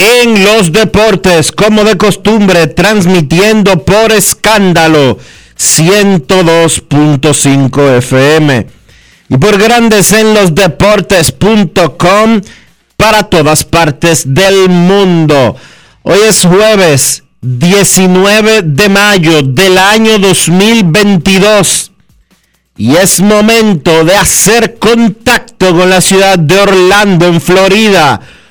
en los Deportes, como de costumbre, transmitiendo por escándalo 102.5 FM y por Grandes en los para todas partes del mundo. Hoy es jueves 19 de mayo del año 2022 y es momento de hacer contacto con la ciudad de Orlando, en Florida,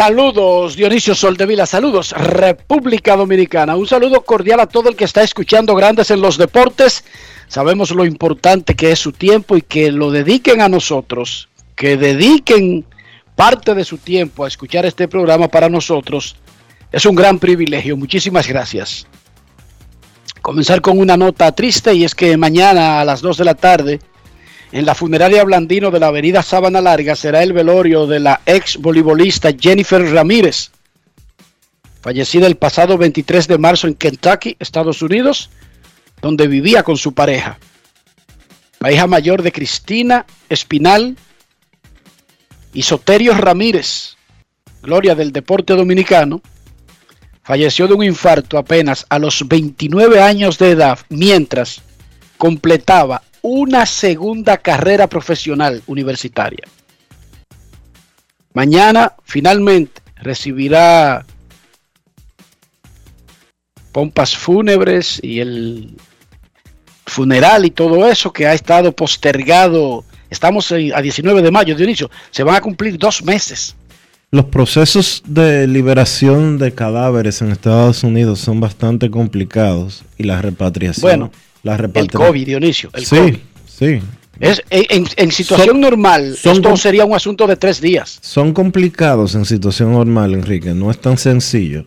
Saludos, Dionisio Soldevila, saludos, República Dominicana. Un saludo cordial a todo el que está escuchando Grandes en los Deportes. Sabemos lo importante que es su tiempo y que lo dediquen a nosotros, que dediquen parte de su tiempo a escuchar este programa para nosotros. Es un gran privilegio. Muchísimas gracias. Comenzar con una nota triste y es que mañana a las 2 de la tarde en la funeraria Blandino de la avenida Sábana Larga será el velorio de la ex voleibolista Jennifer Ramírez, fallecida el pasado 23 de marzo en Kentucky, Estados Unidos, donde vivía con su pareja. La hija mayor de Cristina Espinal y Soterio Ramírez, gloria del deporte dominicano, falleció de un infarto apenas a los 29 años de edad, mientras completaba una segunda carrera profesional universitaria. Mañana finalmente recibirá pompas fúnebres y el funeral y todo eso que ha estado postergado. Estamos a 19 de mayo, Dionisio. Se van a cumplir dos meses. Los procesos de liberación de cadáveres en Estados Unidos son bastante complicados y la repatriación. Bueno, la El COVID, Dionisio. El sí, COVID. sí. Es, en, situación Son- normal, son esto sería un asunto de tres días. Son complicados en situación normal, Enrique. No es tan sencillo.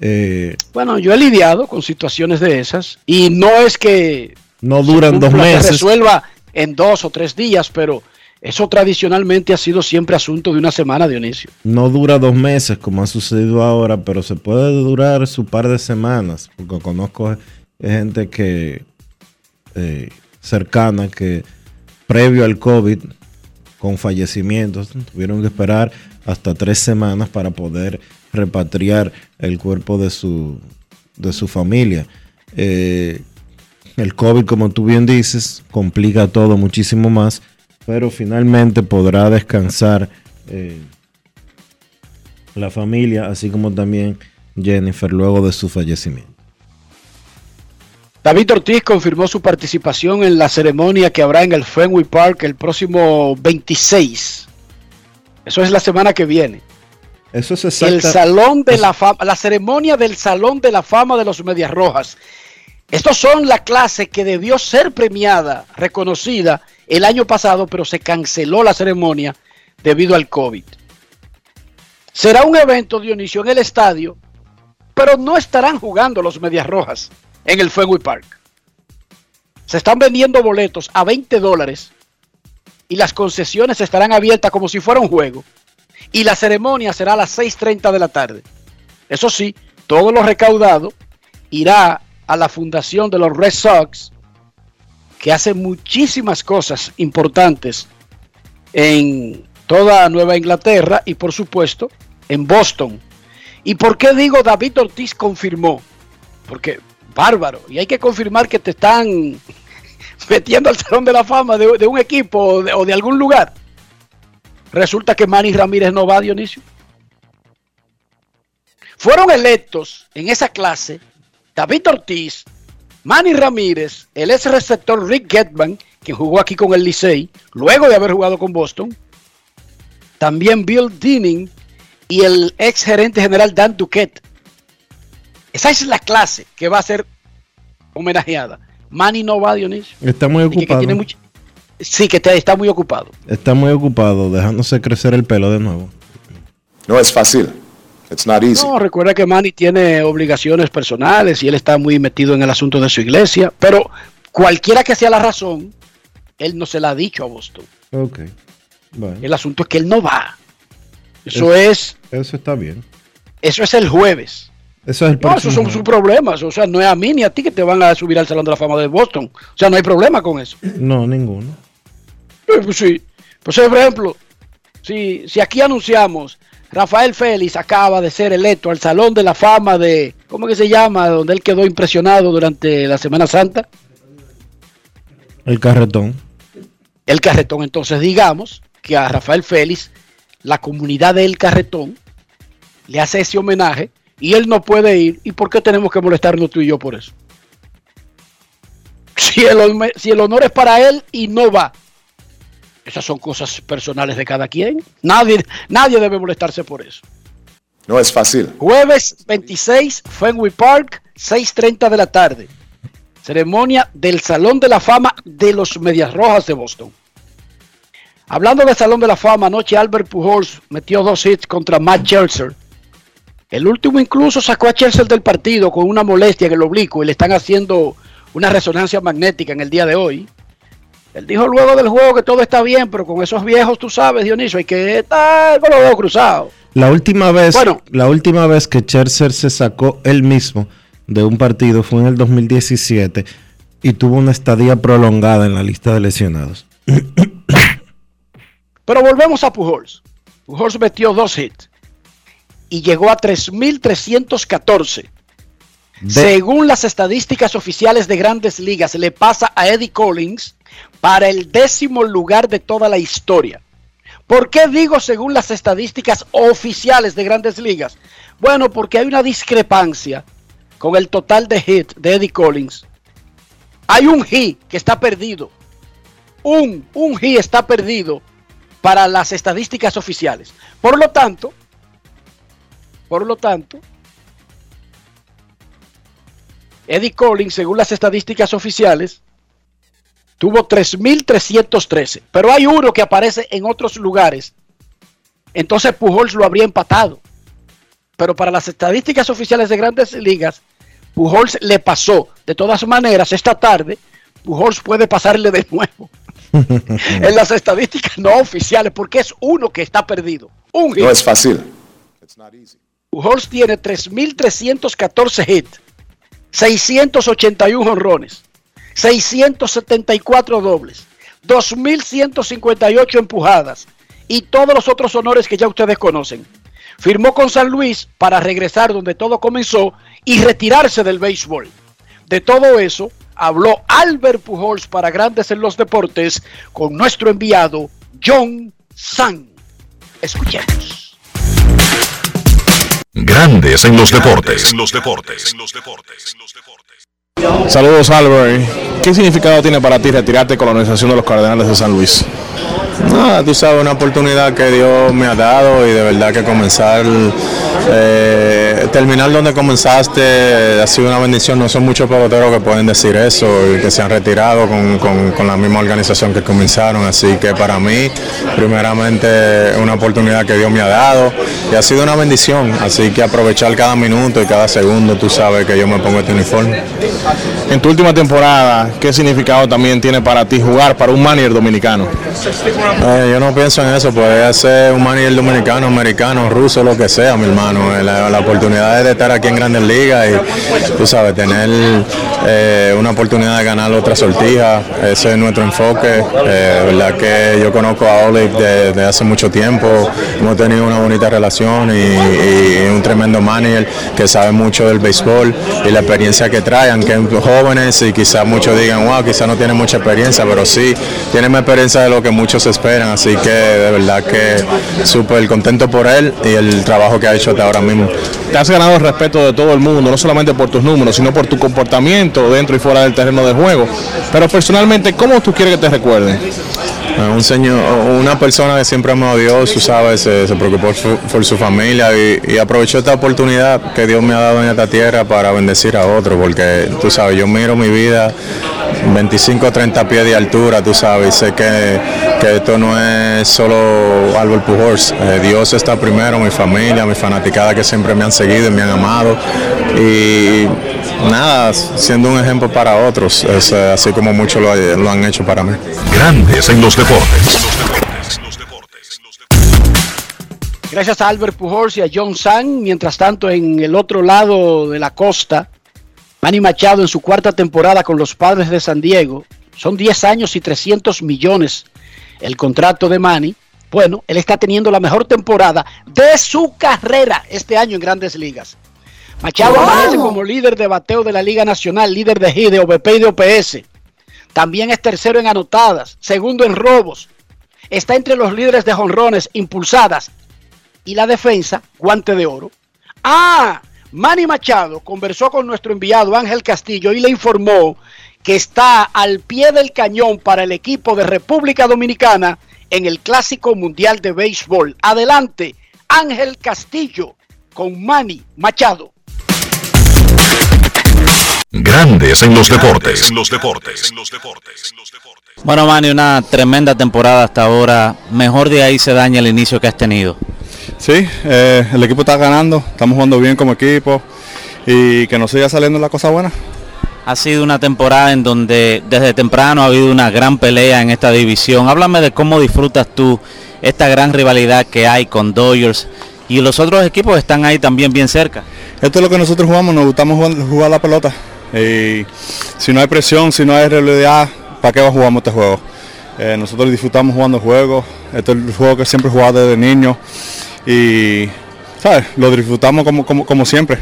Eh, Bueno, yo he lidiado con situaciones de esas y no es que no duran dos cumpla, se meses. resuelva en dos o tres días, pero eso tradicionalmente ha sido siempre asunto de una semana, Dionisio. No dura dos meses como ha sucedido ahora, pero se puede durar su par de semanas. Porque conozco gente que eh, cercana que previo al COVID, con fallecimientos, tuvieron que esperar hasta tres semanas para poder repatriar el cuerpo de su, de su familia. Eh, el COVID, como tú bien dices, complica todo muchísimo más, pero finalmente podrá descansar eh, la familia, así como también Jennifer luego de su fallecimiento. David Ortiz confirmó su participación en la ceremonia que habrá en el Fenway Park el próximo 26 Eso es la semana que viene. Eso es El salón de la fama, la ceremonia del salón de la fama de los Medias Rojas. Estos son la clase que debió ser premiada, reconocida el año pasado, pero se canceló la ceremonia debido al COVID. Será un evento, Dionisio, en el estadio, pero no estarán jugando los Medias Rojas en el Fenway Park. Se están vendiendo boletos a 20 dólares y las concesiones estarán abiertas como si fuera un juego. Y la ceremonia será a las 6.30 de la tarde. Eso sí, todo lo recaudado irá a la fundación de los Red Sox, que hace muchísimas cosas importantes en toda Nueva Inglaterra y por supuesto en Boston. ¿Y por qué digo David Ortiz confirmó? Porque bárbaro, y hay que confirmar que te están metiendo al Salón de la Fama de, un equipo o de, o de algún lugar. Resulta que Manny Ramírez no va, Dionisio. Fueron electos en esa clase David Ortiz, Manny Ramírez, el ex receptor Rick Getman, quien jugó aquí con el Licey, luego de haber jugado con Boston, también Bill Dinning y el ex gerente general Dan Duquette. Esa es la clase que va a ser homenajeada. Manny no va, Dionisio. Está muy Y que- que ocupado. tiene mucho- Sí, que te- está muy ocupado. Está muy ocupado, dejándose crecer el pelo de nuevo. No es fácil. It's not easy. No, recuerda que Manny tiene obligaciones personales y él está muy metido en el asunto de su iglesia, pero cualquiera que sea la razón, él no se la ha dicho a Boston. Ok. Bueno, El asunto es que él no va. Eso es, eso está bien. eso es el jueves. Eso es el No, esos son sus problemas. O sea, no es a mí ni a ti que te van a subir al Salón de la Fama de Boston. O sea, no hay problema con eso. No, ninguno. Eh, Pues sí. Pues por ejemplo, si, si aquí anunciamos Rafael Félix acaba de ser electo al Salón de la Fama de, ¿cómo que se llama? Donde él quedó impresionado durante la Semana Santa. El carretón. El Carretón. Entonces digamos que a Rafael Félix, la comunidad del Carretón, le hace ese homenaje y él no puede ir. ¿Y por qué tenemos que molestarnos tú y yo por eso? Si el, home- si el honor es para él y no va. Esas son cosas personales de cada quien. Nadie, nadie debe molestarse por eso. No es fácil. Jueves 26, Fenway Park, 6.30 de la tarde. Ceremonia del Salón de la Fama de los Medias Rojas de Boston. Hablando del Salón de la Fama, anoche Albert Pujols metió dos hits contra Matt Scherzer. El último incluso sacó a Scherzer del partido con una molestia en el oblicuo y le están haciendo una resonancia magnética en el día de hoy. Él dijo luego del juego que todo está bien, pero con esos viejos, tú sabes, Dionisio, hay que estar con los dedos cruzados. La última vez, Bueno. la última vez que Scherzer se sacó él mismo de un partido fue en el 2017 y tuvo una estadía prolongada en la lista de lesionados. Pero volvemos a Pujols. Pujols metió dos hits y llegó a 3.314. De- Según las estadísticas oficiales de grandes ligas, le pasa a Eddie Collins para el décimo lugar de toda la historia. ¿Por qué digo según las estadísticas oficiales de grandes ligas? Bueno, porque hay una discrepancia con el total de hits de Eddie Collins. Hay un hit que está perdido. Un, un hit está perdido para las estadísticas oficiales. Por lo tanto, por lo tanto, Eddie Collins, según las estadísticas oficiales, tuvo 3.313. Pero hay uno que aparece en otros lugares. Entonces Pujols lo habría empatado. Pero para las estadísticas oficiales de grandes ligas, Pujols le pasó. De todas maneras, esta tarde, Pujols puede pasarle de nuevo. en las estadísticas no oficiales, porque es uno que está perdido. Un hit. No es fácil. It's not easy. Pujols tiene 3.314 hits, 681 honrones, 674 dobles, 2.158 empujadas y todos los otros honores que ya ustedes conocen. Firmó con San Luis para regresar donde todo comenzó y retirarse del béisbol. De todo eso habló Albert Pujols para Grandes en los Deportes con nuestro enviado John San. Escuchemos. Grandes en los deportes. En los deportes. Saludos Albert. ¿Qué significado tiene para ti retirarte con la organización de los Cardenales de San Luis? No, tú sabes, una oportunidad que Dios me ha dado y de verdad que comenzar, eh, terminar donde comenzaste ha sido una bendición. No son muchos peloteros que pueden decir eso y que se han retirado con, con- la misma organización que comenzaron. Así que para mí, primeramente, una oportunidad que Dios me ha dado y ha sido una bendición. Así que aprovechar cada minuto y cada segundo, tú sabes que yo me pongo este uniforme. En tu última temporada, ¿qué significado también tiene para ti jugar para un manager dominicano? Eh, yo no pienso en eso, puede ser un manager dominicano, americano, ruso, lo que sea, mi hermano. Eh, La, la oportunidad de estar aquí en Grandes Ligas y, tú sabes, tener eh, una oportunidad de ganar otra sortija, ese es nuestro enfoque. Eh, verdad que yo conozco a Olive desde hace mucho tiempo, hemos tenido una bonita relación y, un tremendo manager que sabe mucho del béisbol y la experiencia que traen, que jóvenes y quizás muchos digan, wow, quizás no tienen mucha experiencia, pero sí, tienen más experiencia de lo que muchos esperan, así que de verdad que súper contento por él y el trabajo que ha hecho hasta ahora mismo. Te has ganado el respeto de todo el mundo, no solamente por tus números, sino por tu comportamiento dentro y fuera del terreno de juego. Pero personalmente, ¿cómo tú quieres que te recuerden? Un señor, una persona que siempre amó a Dios, tú sabes, se, se preocupó por su familia y, y aprovechó esta oportunidad que Dios me ha dado en esta tierra para bendecir a otro, porque tú sabes, yo miro mi vida 25 30 pies de altura, tú sabes, sé que, que esto no es solo Albert Pujols, Eh, Dios está primero, mi familia, mi fanaticada que siempre me han seguido y me han amado y nada, siendo un ejemplo para otros, es, eh, así como muchos lo, lo han hecho para mí. Grandes en los deportes. Gracias a Albert Pujols y a John Sang. Mientras tanto, en el otro lado de la costa, Manny Machado en su cuarta temporada con los Padres de San Diego. Son 10 años y 300 millones el contrato de Manny. Bueno, él está teniendo la mejor temporada de su carrera este año en Grandes Ligas. Machado aparece como líder de bateo de la Liga Nacional, líder de hit, de OVP y de OPS. También es tercero en anotadas, segundo en robos. Está entre los líderes de jonrones impulsadas y la defensa, guante de oro. Ah, Manny Machado conversó con nuestro enviado Ángel Castillo y le informó que está al pie del cañón para el equipo de República Dominicana en el Clásico Mundial de Béisbol. Adelante, Ángel Castillo con Manny Machado. Grandes en los deportes. los deportes. Bueno, Manny, una tremenda temporada hasta ahora. Mejor de ahí se daña el inicio que has tenido. Sí, eh, el equipo está ganando, estamos jugando bien como equipo y que nos siga saliendo la cosa buena. Ha sido una temporada en donde desde temprano ha habido una gran pelea en esta división. Háblame de cómo disfrutas tú esta gran rivalidad que hay con Dodgers y los otros equipos están ahí también bien cerca. Esto es lo que nosotros jugamos, nos gustamos jugar, jugar la pelota. Y si no hay presión, si no hay realidad, ¿para qué jugamos este juego? Eh, nosotros disfrutamos jugando juegos, este es el juego que siempre he jugado desde niño y ¿sabes? lo disfrutamos como, como, como siempre.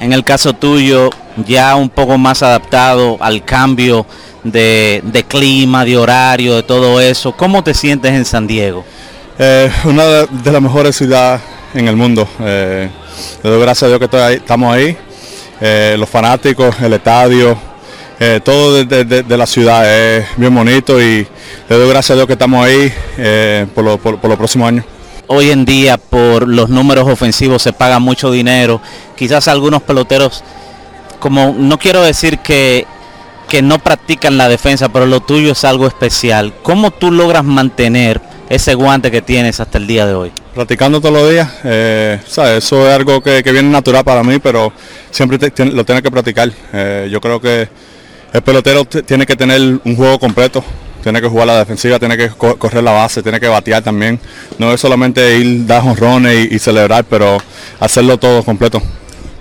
En el caso tuyo, ya un poco más adaptado al cambio de, de clima, de horario, de todo eso, ¿cómo te sientes en San Diego? Eh, una de, de las mejores ciudades en el mundo. Eh, le doy gracias a Dios que estoy ahí- estamos ahí. Eh, los fanáticos, el estadio, eh, todo de, de- de- de la ciudad es bien bonito y le doy gracias a Dios que estamos ahí eh, por, lo- por- por los próximos años. Hoy en día por los números ofensivos se paga mucho dinero. Quizás algunos peloteros, como no quiero decir que, que no practican la defensa, pero lo tuyo es algo especial. ¿Cómo tú logras mantener ese guante que tienes hasta el día de hoy? Practicando todos los días, eh, eso es algo que, viene natural para mí, pero siempre lo tiene que practicar. Eh, yo creo que el pelotero tiene que tener un juego completo, tiene que jugar la defensiva, tiene que co- correr la base, tiene que batear también. No es solamente ir, dar jonrones y, y celebrar, pero hacerlo todo completo.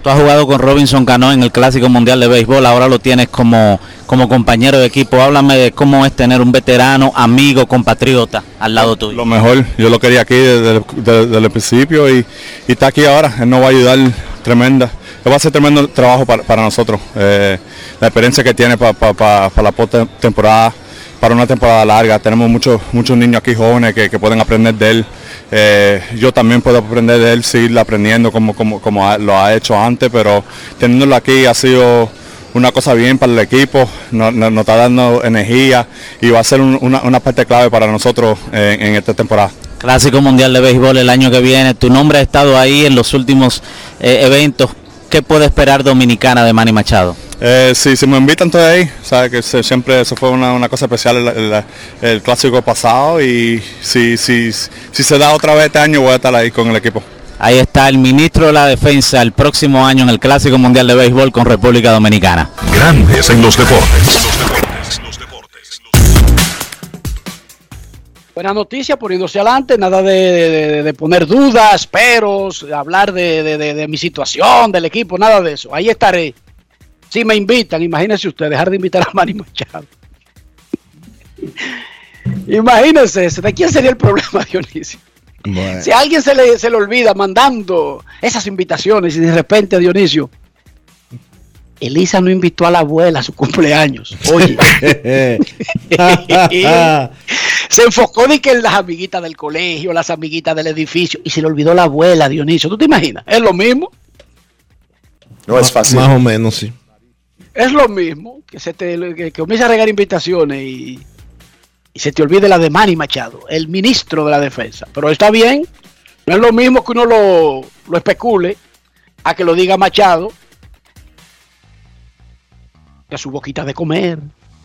Tú has jugado con Robinson Cano en el Clásico Mundial de Béisbol, ahora lo tienes como, como compañero de equipo. Háblame de cómo es tener un veterano, amigo, compatriota al lado tuyo. Lo mejor, yo lo quería aquí desde, el- de- desde el principio y, y está aquí ahora, él nos va a ayudar tremenda. Él va a hacer tremendo trabajo para, para nosotros. Eh, la experiencia que tiene para la post- temporada, para una temporada larga. Tenemos muchos muchos niños aquí jóvenes que, pueden aprender de él. Eh, yo también puedo aprender de él, seguir aprendiendo como, como, como lo ha hecho antes, pero teniéndolo aquí ha sido una cosa bien para el equipo, nos, nos- está dando energía y va a ser un- una, una parte clave para nosotros en, en esta temporada. Clásico Mundial de Béisbol el año que viene. Tu nombre ha estado ahí en los últimos eh, eventos. ¿Qué puede esperar Dominicana de Manny Machado? Eh, sí, si me invitan estoy ahí, que se- siempre eso fue una, una cosa especial el, el- el clásico pasado y si, si, si se da otra vez este año voy a estar ahí con el equipo. Ahí está el ministro de la Defensa el próximo año en el Clásico Mundial de Béisbol con República Dominicana. Grandes en los deportes. Buena noticia, poniéndose adelante, nada de, de- de poner dudas, peros, de hablar de, de- de- de mi situación, del equipo, nada de eso. Ahí estaré. Si me invitan, imagínense usted, dejar de invitar a Manny Machado. Imagínense, ¿de quién sería el problema, Dionisio? Si a alguien se le, se le olvida mandando esas invitaciones y de repente, Dionisio, Elisa no invitó a la abuela a su cumpleaños. Oye. se enfocó de que en las amiguitas del colegio, las amiguitas del edificio, y se le olvidó la abuela, Dionisio. ¿Tú te imaginas? Es lo mismo. No es fácil. Más o menos, sí. Es lo mismo que se te que, que comienza a regar invitaciones y, y se te olvide la de Manny Machado, el ministro de la defensa. Pero está bien, no es lo mismo que uno lo, lo especule a que lo diga Machado, que a su boquita de comer.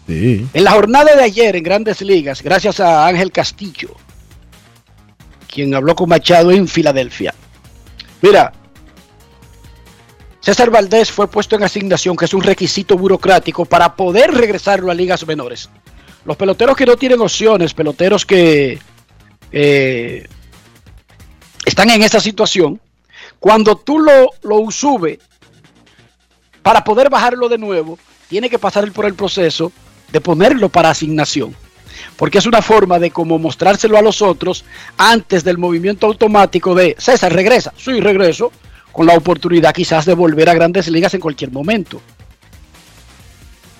Sí. En la jornada de ayer en Grandes Ligas, gracias a Ángel Castillo, quien habló con Machado en Filadelfia. Mira, César Valdés fue puesto en asignación, que es un requisito burocrático para poder regresarlo a ligas menores. Los peloteros que no tienen opciones, peloteros que eh, están en esa situación, cuando tú lo, lo subes para poder bajarlo de nuevo, tiene que pasar por el proceso de ponerlo para asignación. Porque es una forma de como mostrárselo a los otros antes del movimiento automático de César, regresa. Sí, regreso. Con la oportunidad quizás de volver a grandes ligas en cualquier momento.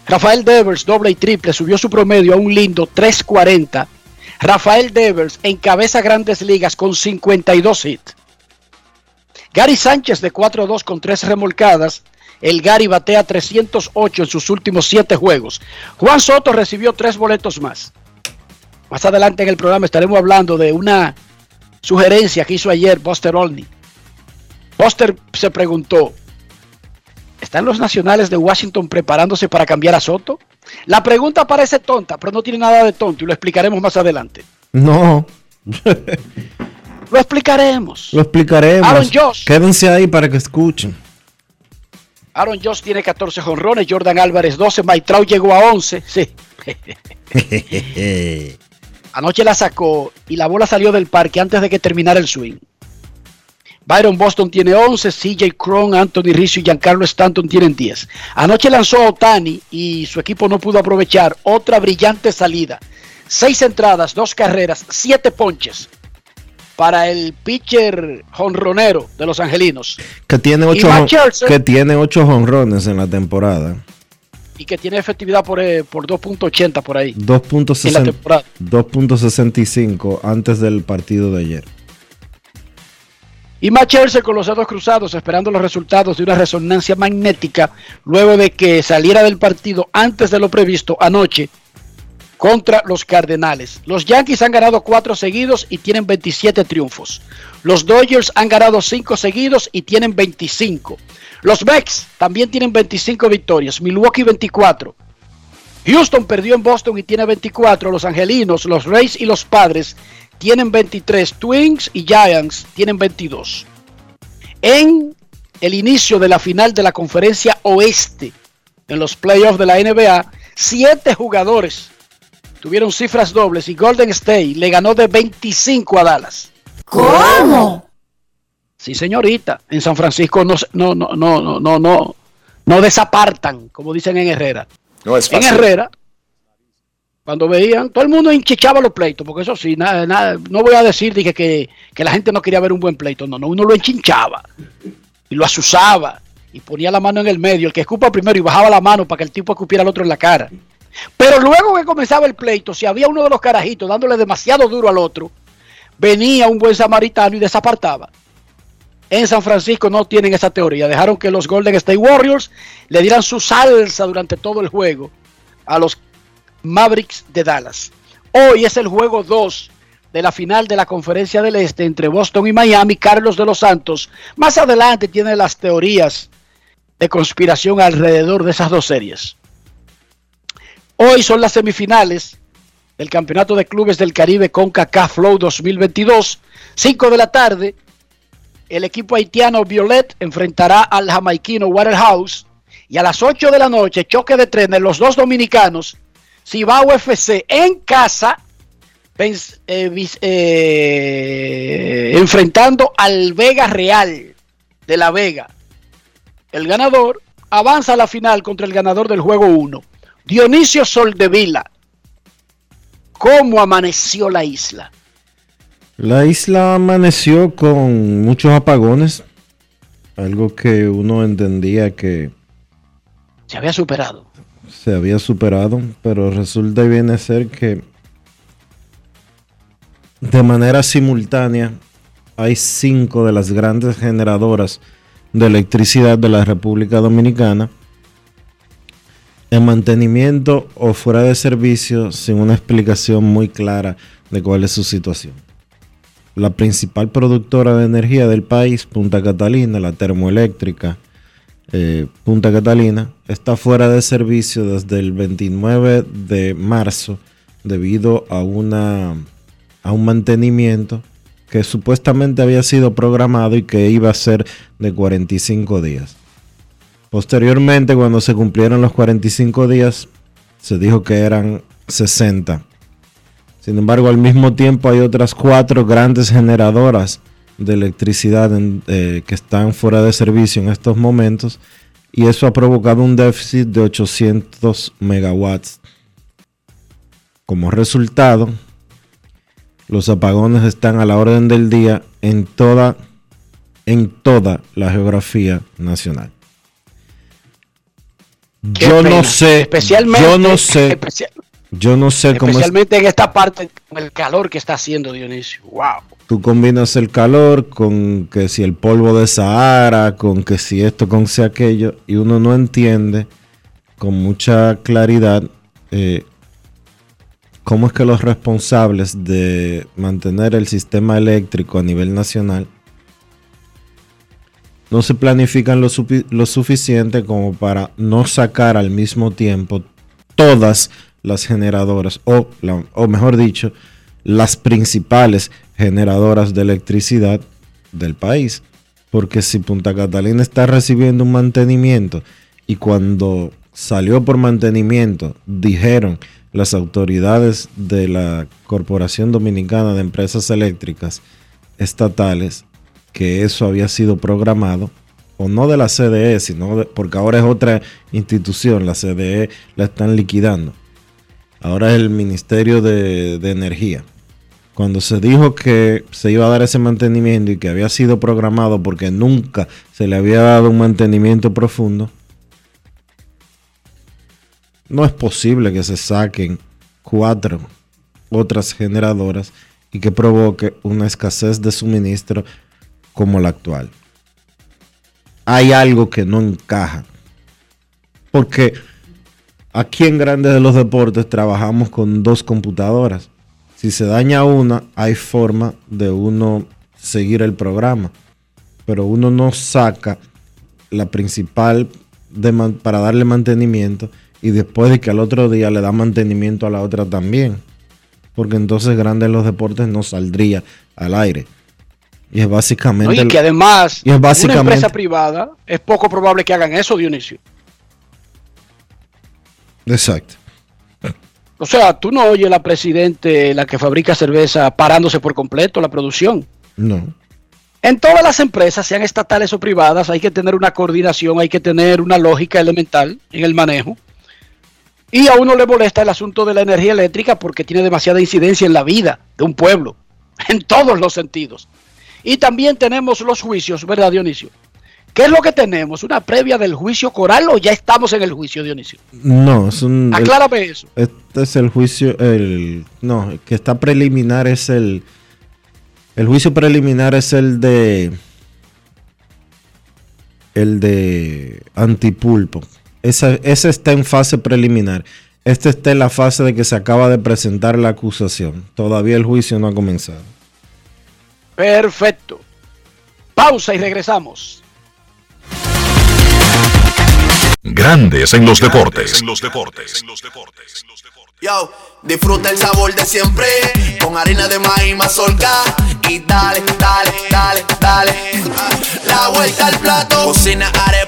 Rafael Devers, doble y triple, subió su promedio a un lindo 340. Rafael Devers encabeza grandes ligas con 52 hits. Gary Sánchez de 4-2 con 3 remolcadas. El Gary batea 308 en sus últimos 7 juegos. Juan Soto recibió 3 boletos más. Más adelante en el programa estaremos hablando de una sugerencia que hizo ayer Buster Olney. Buster se preguntó, ¿están los nacionales de Washington preparándose para cambiar a Soto? La pregunta parece tonta, pero no tiene nada de tonto y lo explicaremos más adelante. No, Lo explicaremos. lo explicaremos. Aaron Josh. Quédense ahí para que escuchen. Aaron Josh tiene 14 jonrones, Jordan Álvarez 12, Mike Trout llegó a 11. Sí. Anoche la sacó y la bola salió del parque antes de que terminara el swing. Byron Boston tiene 11, CJ Cron, Anthony Rizzo y Giancarlo Stanton tienen 10. Anoche lanzó a Otani y su equipo no pudo aprovechar otra brillante salida. Seis entradas, dos carreras, siete ponches para el pitcher jonronero de los angelinos Que tiene ocho, Scherzer. que tiene ocho honrones en la temporada. y que tiene efectividad por, eh, por 2.80 por ahí. En la 2.60 temporada. 2.65 antes del partido de ayer. Y Matt Scherzer con los dedos cruzados esperando los resultados de una resonancia magnética luego de que saliera del partido antes de lo previsto anoche contra los Cardenales. Los Yankees han ganado cuatro seguidos y tienen 27 triunfos. Los Dodgers han ganado cinco seguidos y tienen 25. Los Mets también tienen 25 victorias. Milwaukee 24. Houston perdió en Boston y tiene 24. Los Angelinos, los Rays y los Padres tienen 23. Twins y Giants tienen 22. En el inicio de la final de la conferencia oeste, en los playoffs de la NBA, siete jugadores tuvieron cifras dobles y Golden State le ganó de 25 a Dallas. ¿Cómo? Sí, señorita. En San Francisco no, no, no, no, no, no, no, desapartan, como dicen en Herrera. No es En fácil. Herrera, cuando veían, todo el mundo hinchichaba los pleitos, porque eso sí, nada, nada, no voy a decir dije, que, que la gente no quería ver un buen pleito, no, no, uno lo enchinchaba y lo asusaba y ponía la mano en el medio, el que escupa primero y bajaba la mano para que el tipo escupiera al otro en la cara. Pero luego que comenzaba el pleito, si había uno de los carajitos dándole demasiado duro al otro, venía un buen samaritano y desapartaba. en San Francisco no tienen esa teoría. Dejaron que los Golden State Warriors le dieran su salsa durante todo el juego a los Mavericks de Dallas. Hoy es el juego 2 de la final de la Conferencia del Este entre Boston y Miami. Carlos de los Santos más adelante tiene las teorías de conspiración alrededor de esas dos series. Hoy son las semifinales del Campeonato de Clubes del Caribe CONCACAF Flow 2022. 5 de la tarde, el equipo haitiano Violet enfrentará al jamaiquino Waterhouse. Y a las 8 de la noche, choque de trenes, los dos dominicanos, Cibao FC en casa, eh, eh, enfrentando al Vega Real de La Vega. El ganador avanza a la final contra el ganador del juego 1. Dionisio Soldevila. ¿Cómo amaneció la isla? La isla amaneció con muchos apagones. Algo que uno entendía que... Se había superado. Se había superado, pero resulta y viene a ser que de manera simultánea hay cinco de las grandes generadoras de electricidad de la República Dominicana en mantenimiento o fuera de servicio sin una explicación muy clara de cuál es su situación. La principal productora de energía del país, Punta Catalina, la termoeléctrica eh, Punta Catalina, está fuera de servicio desde el 29 de marzo debido a, una, a un mantenimiento que supuestamente había sido programado y que iba a ser de 45 días. Posteriormente, cuando se cumplieron los 45 días, se dijo que eran 60. Sin embargo, al mismo tiempo hay otras cuatro grandes generadoras de electricidad eh, que están fuera de servicio en estos momentos y eso ha provocado un déficit de 800 megawatts. Como resultado, los apagones están a la orden del día en toda, en toda la geografía nacional. yo no sé, especialmente, yo no sé, yo no sé cómo especialmente en esta parte con el calor que está haciendo Dionisio. Wow. Tú combinas el calor con que si el polvo de Sahara, con que si esto, con si aquello, y uno no entiende con mucha claridad eh, cómo es que los responsables de mantener el sistema eléctrico a nivel nacional no se planifican lo, suficiente como para no sacar al mismo tiempo todas las generadoras, o, o mejor dicho, las principales generadoras de electricidad del país. Porque si Punta Catalina está recibiendo un mantenimiento y cuando salió por mantenimiento dijeron las autoridades de la Corporación Dominicana de Empresas Eléctricas Estatales que eso había sido programado, o no de la CDE, sino porque ahora es otra institución, la CDE la están liquidando. Ahora es el Ministerio de, Energía. Cuando se dijo que se iba a dar ese mantenimiento y que había sido programado porque nunca se le había dado un mantenimiento profundo, no es posible que se saquen cuatro otras generadoras y que provoque una escasez de suministro como la actual. Hay algo que no encaja. Porque aquí en Grandes de los Deportes trabajamos con dos computadoras. Si se daña una, hay forma de uno seguir el programa. Pero uno no saca la principal para darle mantenimiento y después de que al otro día le da mantenimiento a la otra también. Porque entonces Grandes los Deportes no saldría al aire. Y es básicamente. y que además, y es básicamente, una empresa privada, es poco probable que hagan eso, Dionisio. Exacto. O sea, tú no oyes la presidente, la que fabrica cerveza, parándose por completo la producción. No. En todas las empresas, sean estatales o privadas, hay que tener una coordinación, hay que tener una lógica elemental en el manejo. Y a uno le molesta el asunto de la energía eléctrica porque tiene demasiada incidencia en la vida de un pueblo, en todos los sentidos. Y también tenemos los juicios, ¿verdad, Dionisio? ¿Qué es lo que tenemos? ¿Una previa del juicio coral o ya estamos en el juicio, Dionisio? No, es un. Aclárame eso. Este es el juicio, el. No, el que está preliminar es el. El juicio preliminar es el de el de Antipulpo. Ese, ese está en fase preliminar. Este está en la fase de que se acaba de presentar la acusación. Todavía el juicio no ha comenzado. Perfecto. Pausa y regresamos. Grandes en los deportes. Yo, disfruta el sabor de siempre con harina de maíz mazorca. Y dale, dale, dale, dale. La vuelta al plato, cocina arepa,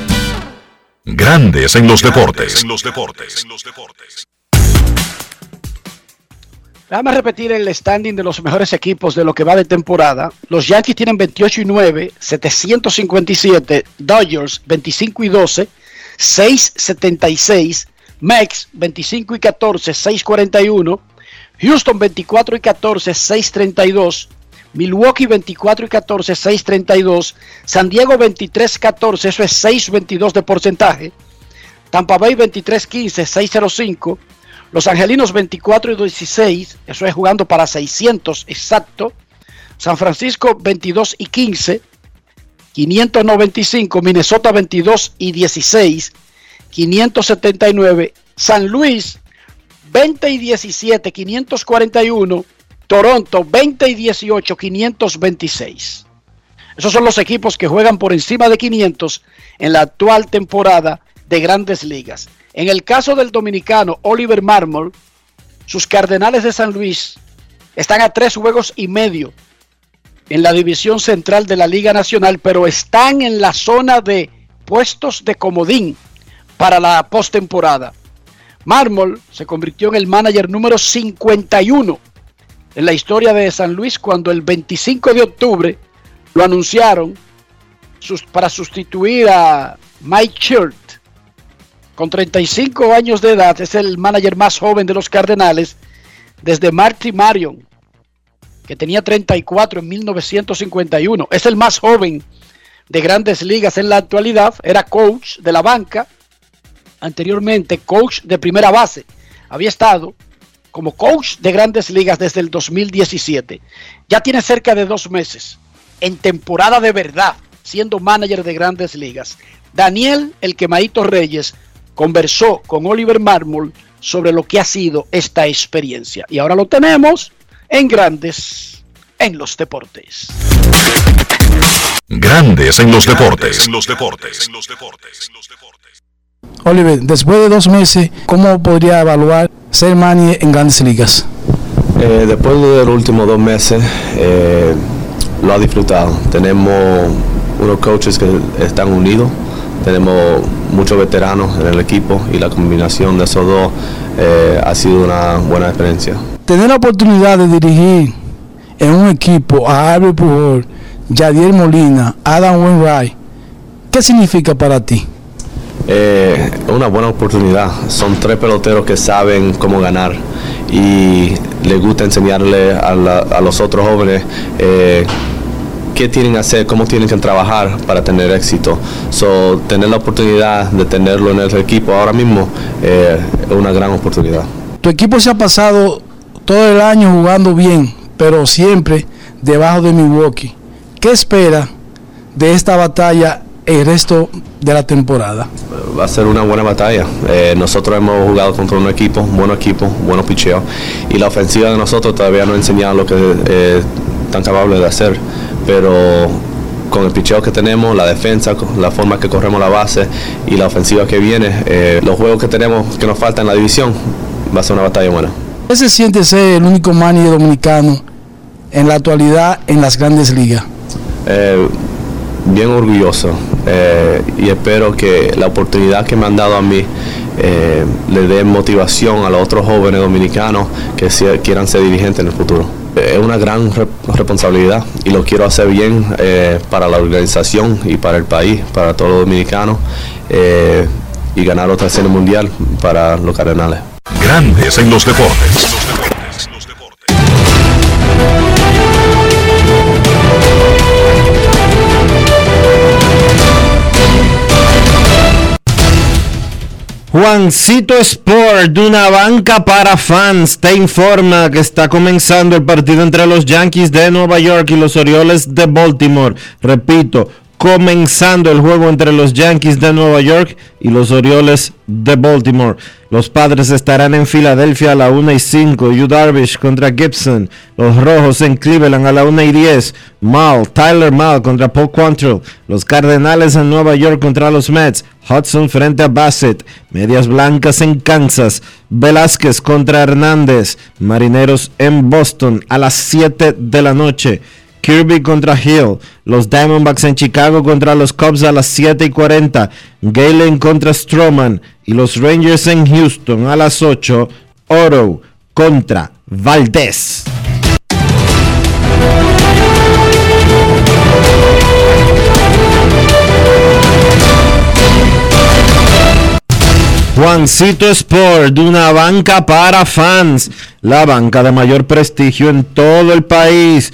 Grandes en los deportes. Déjame repetir el standing de los mejores equipos de lo que va de temporada. Los Yankees tienen 28 y 9, 757. Dodgers 25 y 12, 676. Mex 25 y 14, 641. Houston 24 y 14, 632. Milwaukee 24 y 14, 632. San Diego 23 14, eso es 622 de porcentaje. Tampa Bay 23 15, 605. Los Angelinos 24 y 16, eso es jugando para 600 exacto. San Francisco 22 y 15, 595. Minnesota 22 y 16, 579. San Luis 20 y 17, 541. Toronto 20 y 18, 526. Esos son los equipos que juegan por encima de 500 en la actual temporada de grandes ligas. En el caso del dominicano Oliver Marmol, sus Cardenales de San Luis están a tres juegos y medio en la división central de la Liga Nacional, pero están en la zona de puestos de comodín para la postemporada. Marmol se convirtió en el manager número 51 en la historia de San Luis cuando el 25 de octubre lo anunciaron para sustituir a Mike Shirt. Con 35 años de edad, es el manager más joven de los Cardenales desde Marty Marion, que tenía 34 en 1951. Es el más joven de grandes ligas en la actualidad. Era coach de la banca, anteriormente coach de primera base. Había estado como coach de grandes ligas desde el 2017. Ya tiene cerca de dos meses en temporada de verdad, siendo manager de grandes ligas. Daniel, el quemadito Reyes, conversó con Oliver Marmol sobre lo que ha sido esta experiencia. Y ahora lo tenemos en Grandes en los Deportes. Grandes en los deportes. Oliver, después de dos meses, ¿cómo podría evaluar ser manager en grandes ligas? Eh, después de los últimos dos meses, eh, lo ha disfrutado. Tenemos unos coaches que están unidos, tenemos muchos veteranos en el equipo y la combinación de esos dos eh, ha sido una buena experiencia. Tener la oportunidad de dirigir en un equipo a Albert Pujol, Yadier Molina, Adam Wainwright, ¿qué significa para ti? Eh, una buena oportunidad. Son tres peloteros que saben cómo ganar y les gusta enseñarle a, los otros jóvenes eh, qué tienen que hacer, cómo tienen que trabajar para tener éxito. So, tener la oportunidad de tenerlo en el equipo ahora mismo eh, es una gran oportunidad. Tu equipo se ha pasado todo el año jugando bien, pero siempre debajo de Milwaukee. ¿Qué espera de esta batalla el resto de la temporada? Va a ser una buena batalla. Eh, nosotros hemos jugado contra un equipo, buen equipo, buenos picheos. Y la ofensiva de nosotros todavía no ha enseñado lo que eh, tan capables de hacer. Pero con el picheo que tenemos, la defensa, la forma que corremos la base y la ofensiva que viene, eh, los juegos que tenemos que nos faltan en la división, va a ser una batalla buena. ¿Qué se siente ser el único manager dominicano en la actualidad en las grandes ligas? Bien orgulloso eh, y espero que la oportunidad que me han dado a mí eh, le dé motivación a los otros jóvenes dominicanos que quieran ser dirigentes en el futuro. Es una gran re- responsabilidad y lo quiero hacer bien eh, para la organización y para el país, para todos los dominicanos y ganar otra serie mundial para los Cardenales. Grandes en los deportes. Juancito Sport, de una banca para fans, te informa que está comenzando el partido entre los Yankees de Nueva York y los Orioles de Baltimore. Repito, comenzando el juego entre los Yankees de Nueva York y los Orioles de Baltimore. Los padres estarán en Filadelfia a la 1 y 5. Yu Darvish contra Gibson. Los rojos en Cleveland a la 1 y 10. Mal, Tyler Mal contra Paul Quantrill. Los Cardenales en Nueva York contra los Mets. Hudson frente a Bassett. Medias blancas en Kansas. Velázquez contra Hernández. Marineros en Boston a las 7 de la noche. Kirby contra Hill, los Diamondbacks en Chicago contra los Cubs a las 7 y 40, Galen contra Stroman y los Rangers en Houston a las 8, Oro contra Valdés. Juancito Sport, de una banca para fans, la banca de mayor prestigio en todo el país,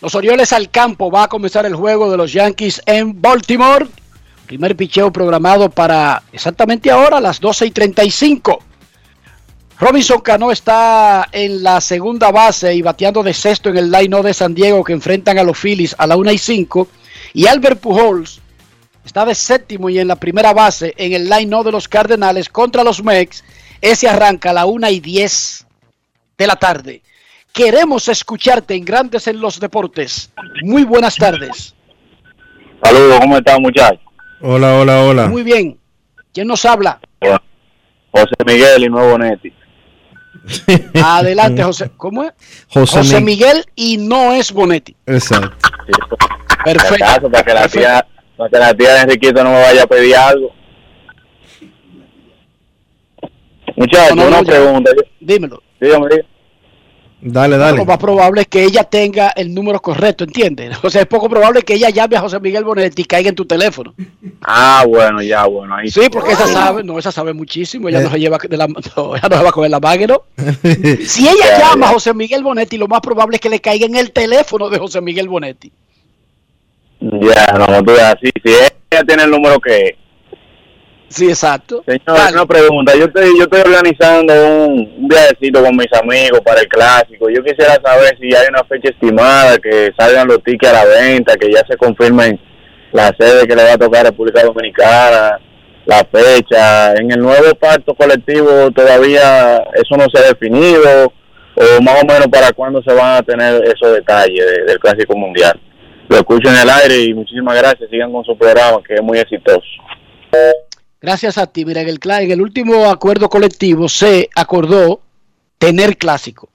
Los Orioles al campo. Va a comenzar el juego de los Yankees en Baltimore. Primer picheo programado para exactamente ahora, a las 12 y 35. Robinson Cano está en la segunda base y bateando de sexto en el line de San Diego que enfrentan a los Phillies a la 1 y 5. Y Albert Pujols está de séptimo y en la primera base en el line de los Cardenales contra los Mex. Ese arranca a la 1 y 10 de la tarde. Queremos escucharte en Grandes en los Deportes. Muy buenas tardes. Saludos, ¿cómo están muchachos? Hola, hola, hola. Muy bien. ¿Quién nos habla? José Miguel y Nuevo Neti. Adelante, José. ¿Cómo es? José José, Mi- Miguel y no es Bonetti. Exacto. Perfecto. Acaso, para que la Perfecto. tía, para que la tía de Enriquito no me vaya a pedir algo. Muchachos, No, no, una no, ya. pregunta. Dímelo. Dígame, dígame. Dale, dale. Lo más probable es que ella tenga el número correcto, ¿entiendes? O sea, es poco probable que ella llame a José Miguel Bonetti y caiga en tu teléfono. Ah, bueno, ya, bueno. Ahí Sí, porque esa sabe, no, esa sabe muchísimo. Ella no se lleva de la, no, ella no se va a coger la mano, ¿no? Si ella Ya, llama ya. a José Miguel Bonetti, lo más probable es que le caiga en el teléfono de José Miguel Bonetti. Ya, no, tú así. Si ella tiene el número que es. Sí, exacto. Señor, una pregunta. Yo estoy, yo estoy organizando un, un viajecito con mis amigos para el clásico. Yo quisiera saber si hay una fecha estimada, que salgan los tickets a la venta, que ya se confirmen la sede que le va a tocar a República Dominicana, la fecha. En el nuevo pacto colectivo todavía eso no se ha definido, o más o menos para cuándo se van a tener esos detalles de- del clásico mundial. Lo escucho en el aire y muchísimas gracias. Sigan con su programa, que es muy exitoso. Gracias a ti. Mira, en el, en el último acuerdo colectivo se acordó tener clásico.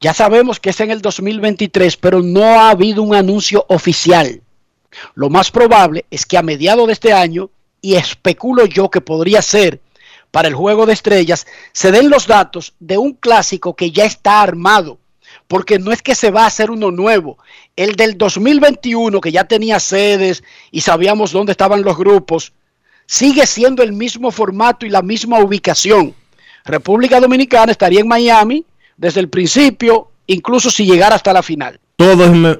Ya sabemos que es en el 2023, pero no ha habido un anuncio oficial. Lo más probable es que a mediados de este año, y especulo yo que podría ser para el juego de estrellas, se den los datos de un clásico que ya está armado. Porque no es que se va a hacer uno nuevo. El del 2021, que ya tenía sedes y sabíamos dónde estaban los grupos, sigue siendo el mismo formato y la misma ubicación. República Dominicana estaría en Miami desde el principio, incluso si llegara hasta la final. Todo es, en Ma-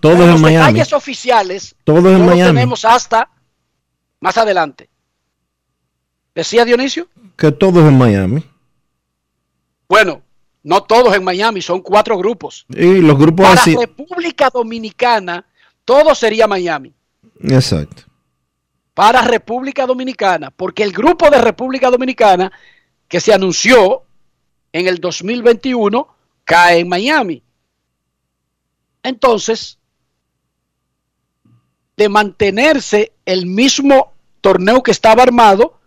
todo es en Los Miami. detalles oficiales Todo es en no los Miami. tenemos hasta más adelante. ¿Decía Dionisio? Que todo es en Miami. Bueno, no todos en Miami, son cuatro grupos. Y los grupos Para así. República Dominicana, todo sería Miami. Exacto. Para República Dominicana, porque el grupo de República Dominicana que se anunció en el 2021 cae en Miami. Entonces, de mantenerse el mismo torneo que estaba armado,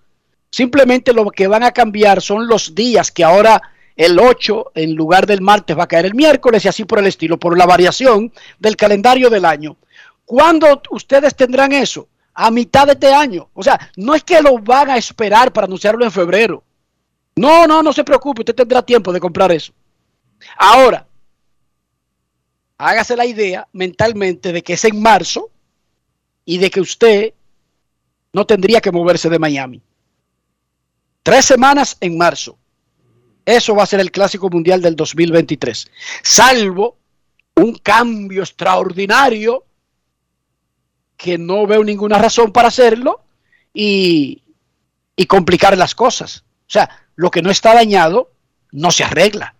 simplemente lo que van a cambiar son los días que ahora el 8 en lugar del martes va a caer el miércoles y así por el estilo, por la variación del calendario del año. ¿Cuándo ustedes tendrán eso? A mitad de este año. O sea, no es que lo van a esperar para anunciarlo en febrero. No, no, no se preocupe, usted tendrá tiempo de comprar eso. Ahora, hágase la idea mentalmente de que es en marzo y de que usted no tendría que moverse de Miami. Tres semanas en marzo. Eso va a ser el Clásico Mundial del 2023. Salvo un cambio extraordinario que no veo ninguna razón para hacerlo y, y complicar las cosas. O sea, lo que no está dañado no se arregla.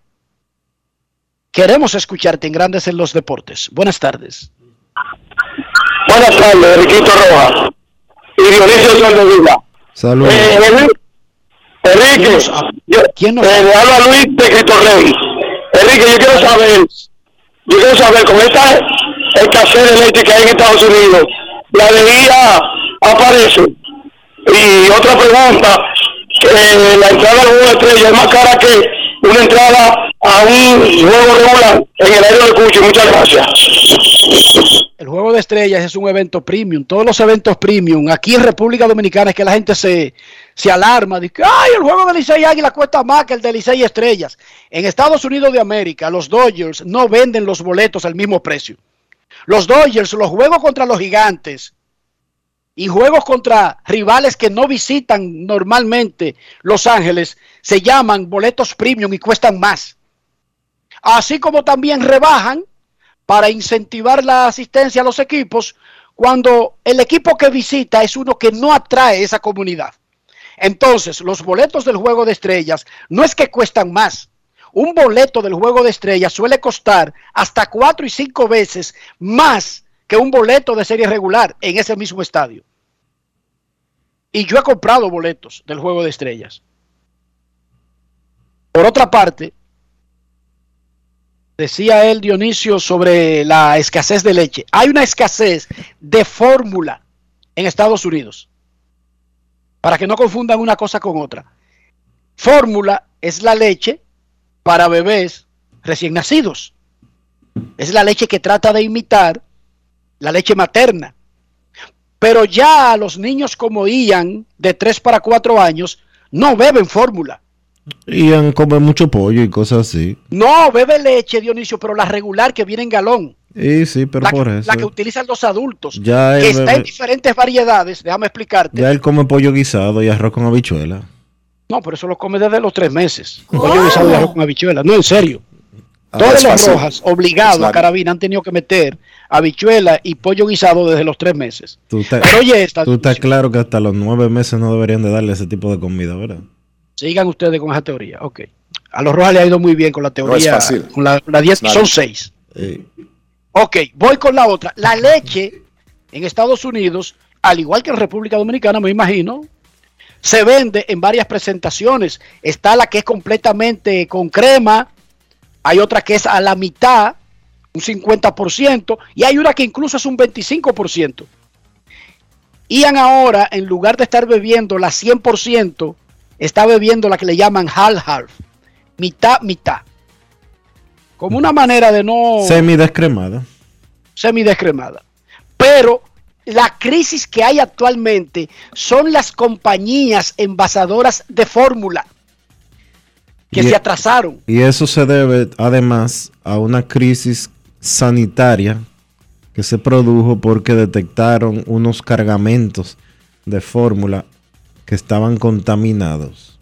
Queremos escucharte en Grandes en los Deportes. Buenas tardes. Buenas tardes, Enriquito Rojas y Dionisio Soldevila. Saludos. Eh, Enrique, yo, eh, le hablo a Luis de Cristo Rey. Enrique, yo quiero saber, yo quiero saber, con esta escasez de leche que hay en Estados Unidos, la de IA aparece. Y otra pregunta, la entrada al juego estrella es más cara que una entrada a un juego regular en el aire de Cuchi. Muchas gracias. El Juego de Estrellas es un evento premium. Todos los eventos premium aquí en República Dominicana es que la gente se, se alarma. Dice, ay, el juego de Licey Águila cuesta más que el de Licey Estrellas. En Estados Unidos de América, los Dodgers no venden los boletos al mismo precio. Los Dodgers, los juegos contra los gigantes y juegos contra rivales que no visitan normalmente Los Ángeles se llaman boletos premium y cuestan más. Así como también rebajan para incentivar la asistencia a los equipos cuando el equipo que visita es uno que no atrae esa comunidad. Entonces, los boletos del juego de estrellas no es que cuestan más. Un boleto del juego de estrellas suele costar hasta cuatro y cinco veces más que un boleto de serie regular en ese mismo estadio. Y yo he comprado boletos del juego de estrellas. Por otra parte, decía él Dionisio sobre la escasez de leche. Hay una escasez de fórmula en Estados Unidos. Para que no confundan una cosa con otra. Fórmula es la leche para bebés recién nacidos. Es la leche que trata de imitar la leche materna. Pero ya los niños como Ian, de 3 para 4 años, no beben fórmula. Ian come mucho pollo y cosas así. No, bebe leche, Dionisio, pero la regular que viene en galón. Y sí, pero La, por que- eso. la que utilizan los adultos. Ya que está en diferentes variedades, déjame explicarte. Ya él come pollo guisado y arroz con habichuela. No, pero eso lo come desde los tres meses. Pollo guisado y arroz con habichuelas. No, en serio. Ah, los fácil. rojas, obligados Es a carabina, han tenido que meter habichuela y pollo guisado desde los tres meses. Tú estás, Pero oye esta, tú estás claro que hasta los nueve meses no deberían de darle ese tipo de comida, ¿verdad? sigan ustedes con esa teoría. Ok. A los rojas le ha ido muy bien con la teoría. es fácil. Con la, la 10, Claro. son seis. Ok, voy con la otra. La leche en Estados Unidos, al igual que en República Dominicana, me imagino, se vende en varias presentaciones. Está la que es completamente con crema, hay otra que es a la mitad, un 50%, y hay una que incluso es un 25%. Ian ahora, en lugar de estar bebiendo la 100%, está bebiendo la que le llaman half-half, mitad, mitad. Como una manera de no Semi descremada. semidescremada. Pero la crisis que hay actualmente son las compañías envasadoras de fórmula que Y- se atrasaron. Y eso se debe además a una crisis sanitaria que se produjo porque detectaron unos cargamentos de fórmula que estaban contaminados.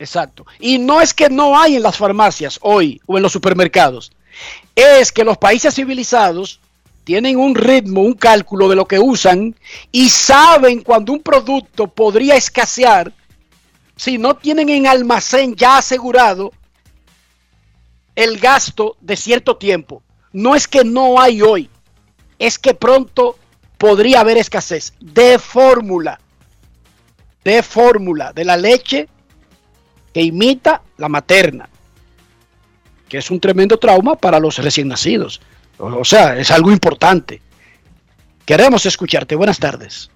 Exacto. Y no es que no hay en las farmacias hoy o en los supermercados. Es que los países civilizados tienen un ritmo, un cálculo de lo que usan y saben cuando un producto podría escasear si no tienen en almacén ya asegurado el gasto de cierto tiempo. No es que no hay hoy, es que pronto podría haber escasez de fórmula, de fórmula, de la leche que imita la materna, que es un tremendo trauma para los recién nacidos. O sea, es algo importante. Queremos escucharte. Buenas tardes.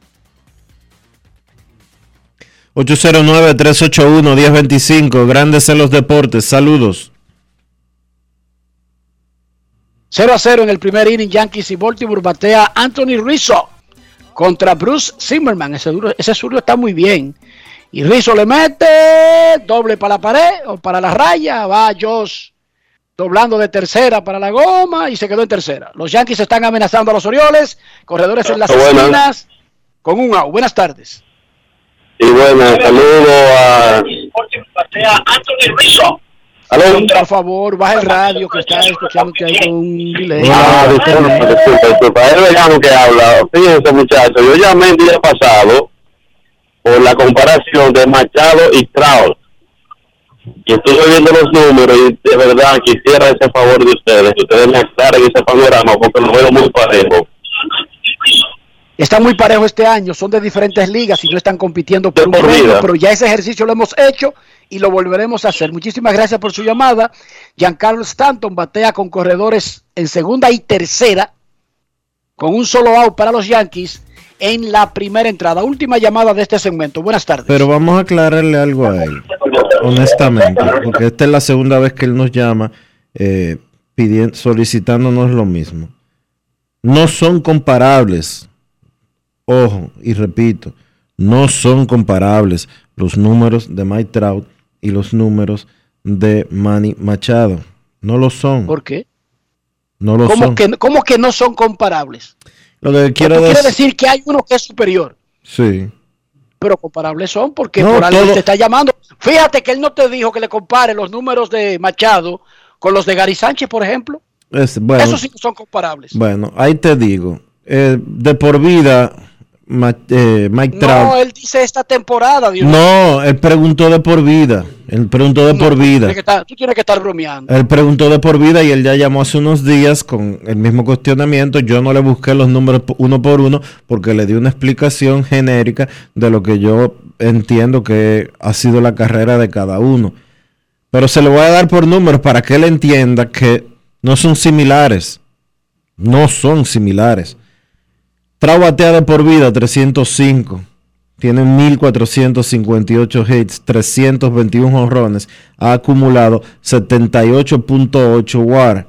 809-381-1025, Grandes en los Deportes, saludos. 0 a 0 en el primer inning, Yankees y Baltimore batea Anthony Rizzo contra Bruce Zimmerman. Ese, duro, ese zurdo está muy bien. Y Rizzo le mete doble para la pared o para la raya. Va Josh doblando de tercera para la goma y se quedó en tercera. Los Yankees están amenazando a los Orioles. Corredores en las esquinas con un out. Buenas tardes. Y bueno, saludo a... ¿Aló? Por favor, baja el radio que está escuchando que hay un delay. Ah, disculpa, disculpa, disculpa. Es Vegano que habla. Fíjense, muchachos, yo llamé el día pasado por la comparación de Machado y Trout. Y estuve viendo los números y de verdad quisiera ese favor de ustedes, que ustedes me aclaren ese panorama porque lo veo muy parejo. Está muy parejo este año, son de diferentes ligas y no están compitiendo por un por premio, vida. pero ya ese ejercicio lo hemos hecho y lo volveremos a hacer. Muchísimas gracias por su llamada. Giancarlo Stanton batea con corredores en segunda y tercera, con un solo out para los Yankees en la primera entrada. Última llamada de este segmento. Buenas tardes. Pero vamos a aclararle algo a él, honestamente, porque esta es la segunda vez que él nos llama eh, pidiendo, solicitándonos lo mismo. No son comparables, ojo, y repito, no son comparables los números de Mike Trout y los números de Manny Machado. No lo son. ¿Por qué? No lo ¿Cómo son. que, cómo que no son comparables? Lo que quiero Esto quiere decir, que hay uno que es superior, sí. pero comparables son porque No, por algo todo- te está llamando. Fíjate que él no te dijo que le compare los números de Machado con los de Gary Sánchez, por ejemplo. Es- bueno, Esos sí que son comparables. bueno, ahí te digo, eh, de por vida, Ma- eh, Mike No, Trout. él dice esta temporada, Dios. No, él preguntó de por vida. Él preguntó de por vida. Estar- tú tienes que estar bromeando. Él preguntó de por vida y él ya llamó hace unos días con el mismo cuestionamiento. Yo no le busqué los números uno por uno porque le di una explicación genérica de lo que yo entiendo que ha sido la carrera de cada uno. Pero se lo voy a dar por números para que él entienda que no son similares. No son similares. Trau de por vida 305. Tiene 1458 hits, 321 honrones. Ha acumulado 78.8 WAR.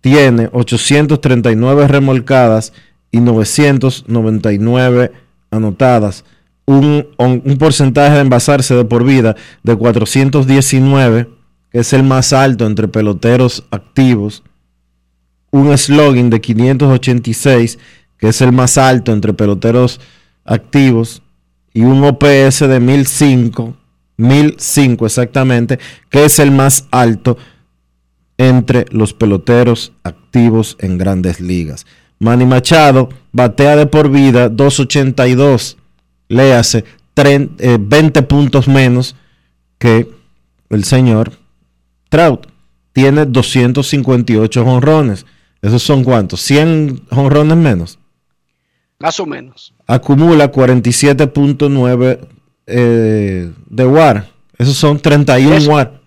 Tiene 839 remolcadas y 999 anotadas un, un porcentaje de envasarse de por vida de 419, que es el más alto entre peloteros activos, un slogan de 586, que es el más alto entre peloteros activos, y un OPS de 1005, 1005 exactamente, que es el más alto entre los peloteros activos en grandes ligas. Manny Machado batea de por vida 282, le hace 20 puntos menos que el señor Trout. Tiene 258 honrones. ¿Esos son cuántos? ¿100 honrones menos? Más o menos. Acumula 47.9 eh, de WAR. Esos son 31 es, WAR.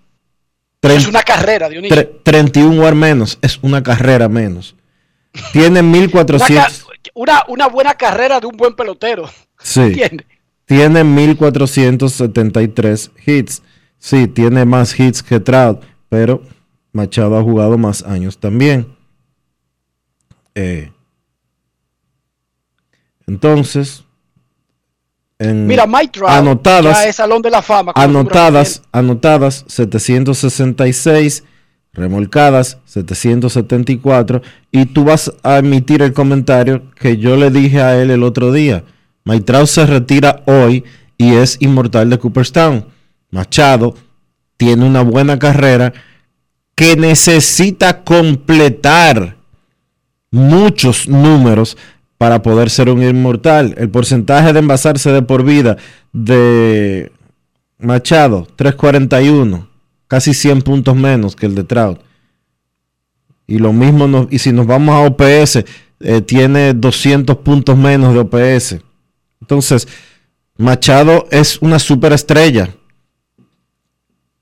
es una carrera, Dionisio. 31 WAR menos. Es una carrera menos. Tiene 1400. Una, una, buena carrera de un buen pelotero. Sí. ¿Entiendes? Tiene 1473 hits. Sí, tiene más hits que Trout, pero Machado ha jugado más años también. Eh, entonces, en Mira, Mike Trout anotadas, ya es Salón de la Fama. Anotadas, anotadas 766, remolcadas 774. Y tú vas a emitir el comentario que yo le dije a él el otro día. Mike Trout se retira hoy y es inmortal de Cooperstown. Machado tiene una buena carrera que necesita completar muchos números para poder ser un inmortal. El porcentaje de envasarse de por vida de Machado, 341, casi 100 puntos menos que el de Trout. Y lo mismo, y si nos vamos a OPS, eh, tiene 200 puntos menos de OPS. Entonces, Machado es una superestrella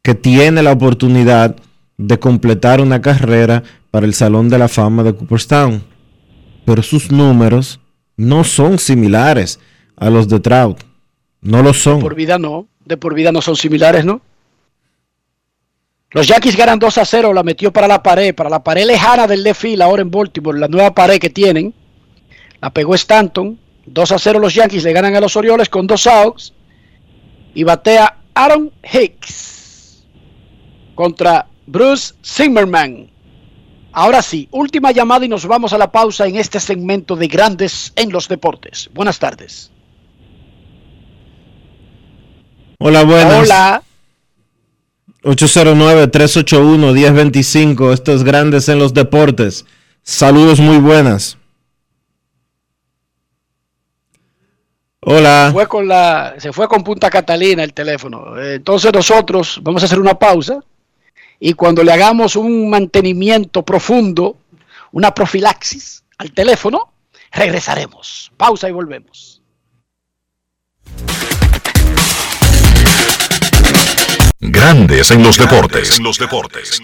que tiene la oportunidad de completar una carrera para el Salón de la Fama de Cooperstown. Pero sus números no son similares a los de Trout. No lo son. De por vida no. De por vida no son similares, ¿no? Los Yankees ganan 2 a 0, la metió para la pared, para la pared lejana del left ahora en Baltimore, la nueva pared que tienen. La pegó Stanton. 2 a 0 los Yankees le ganan a los Orioles con dos outs. Y batea Aaron Hicks contra Bruce Zimmerman. Ahora sí, última llamada y nos vamos a la pausa en este segmento de Grandes en los Deportes. Buenas tardes. Hola, buenas. Hola. 809-381-1025. Esto es Grandes en los Deportes. Saludos muy buenas. Hola. Se fue con, la, se fue con Punta Catalina el teléfono. Entonces nosotros vamos a hacer una pausa y cuando le hagamos un mantenimiento profundo, una profilaxis al teléfono, regresaremos. Pausa y volvemos. Grandes en los deportes. En los deportes.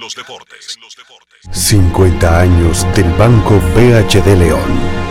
50 años del Banco BHD León.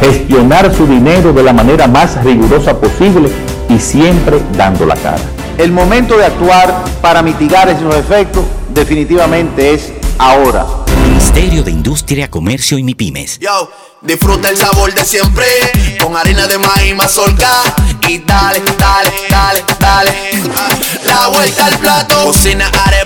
gestionar su dinero de la manera más rigurosa posible y siempre dando la cara. El momento de actuar para mitigar esos efectos definitivamente es ahora. Ministerio de Industria, Comercio y MIPIMES. Yo, disfruta el sabor de siempre con harina de maíz mazorca y dale, dale, dale, dale. La vuelta al plato, cocina arepa,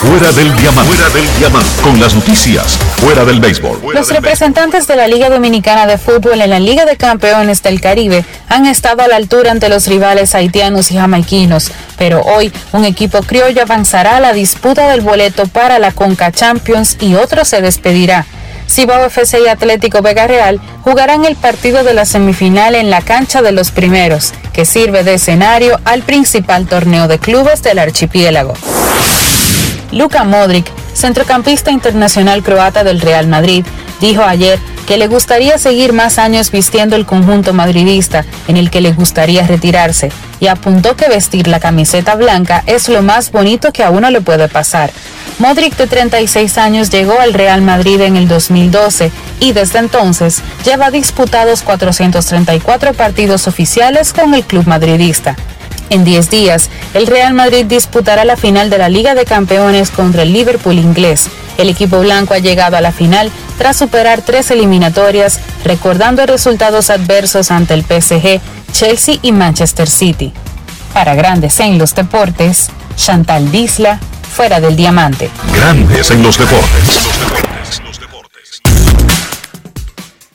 Fuera del diamante. Fuera del diamante. Con las noticias. Fuera del béisbol. Los representantes de la Liga Dominicana de Fútbol en la Liga de Campeones del Caribe han estado a la altura ante los rivales haitianos y jamaiquinos, pero hoy un equipo criollo avanzará a la disputa del boleto para la Conca Champions y otro se despedirá. Cibao FC y Atlético Vega Real jugarán el partido de la semifinal en la cancha de los primeros, que sirve de escenario al principal torneo de clubes del archipiélago. Luka Modric, centrocampista internacional croata del Real Madrid, dijo ayer que le gustaría seguir más años vistiendo el conjunto madridista en el que le gustaría retirarse y apuntó que vestir la camiseta blanca es lo más bonito que a uno le puede pasar. Modric de 36 años llegó al Real Madrid en el 2012 y desde entonces lleva disputados 434 partidos oficiales con el club madridista. En 10 días, el Real Madrid disputará la final de la Liga de Campeones contra el Liverpool inglés. El equipo blanco ha llegado a la final tras superar tres eliminatorias, recordando resultados adversos ante el PSG, Chelsea y Manchester City. Para Grandes en los Deportes, Chantal Disla, fuera del diamante. Grandes en los deportes.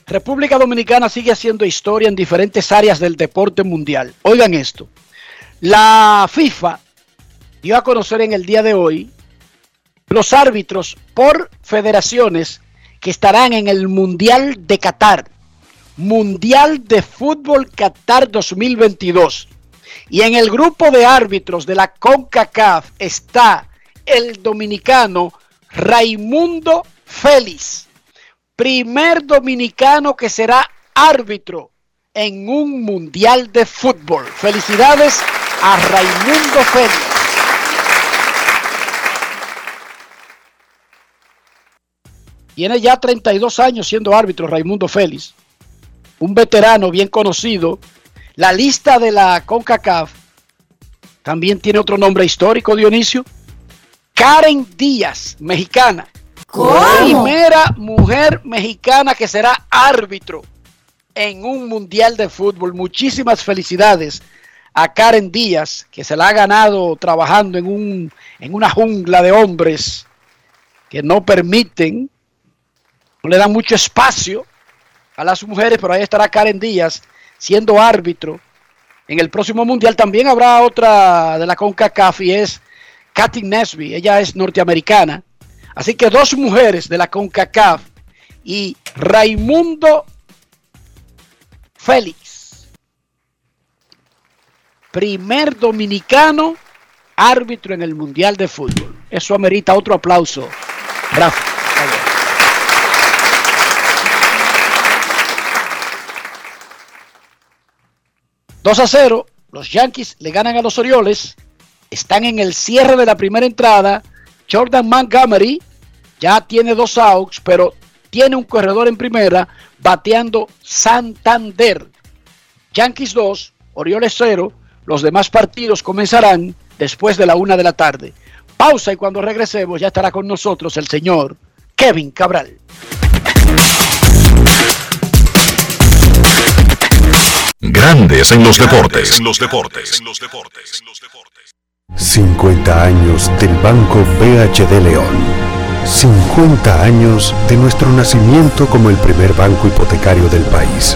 República Dominicana sigue haciendo historia en diferentes áreas del deporte mundial. Oigan esto. La FIFA dio a conocer en el día de hoy los árbitros por federaciones que estarán en el Mundial de Qatar. Mundial de Fútbol Qatar 2022. Y en el grupo de árbitros de la CONCACAF está el dominicano Raimundo Félix, primer dominicano que será árbitro en un mundial de fútbol. Felicidades a Raimundo Félix. Tiene ya 32 años siendo árbitro Raimundo Félix, un veterano bien conocido. La lista de la CONCACAF también tiene otro nombre histórico, Dionisio. Karen Díaz, mexicana. Primera mujer mexicana que será árbitro en un mundial de fútbol. Muchísimas felicidades a Karen Díaz, que se la ha ganado trabajando en, un, en una jungla de hombres que no permiten, no le dan mucho espacio a las mujeres, pero ahí estará Karen Díaz siendo árbitro. En el próximo mundial también habrá otra de la CONCACAF y es Kathy Nesby, ella es norteamericana. Así que dos mujeres de la CONCACAF y Raimundo Félix, primer dominicano árbitro en el Mundial de Fútbol. Eso amerita otro aplauso. Rafa. 2 a 0, los Yankees le ganan a los Orioles están en el cierre de la primera entrada. Jordan Montgomery ya tiene dos outs, pero tiene un corredor en primera, bateando Santander. Yankees 2, Orioles 0. Los demás partidos comenzarán después de la una de la tarde. Pausa y cuando regresemos ya estará con nosotros el señor Kevin Cabral. Grandes en los deportes. En los deportes. 50 años del Banco BHD León. 50 años de nuestro nacimiento como el primer banco hipotecario del país,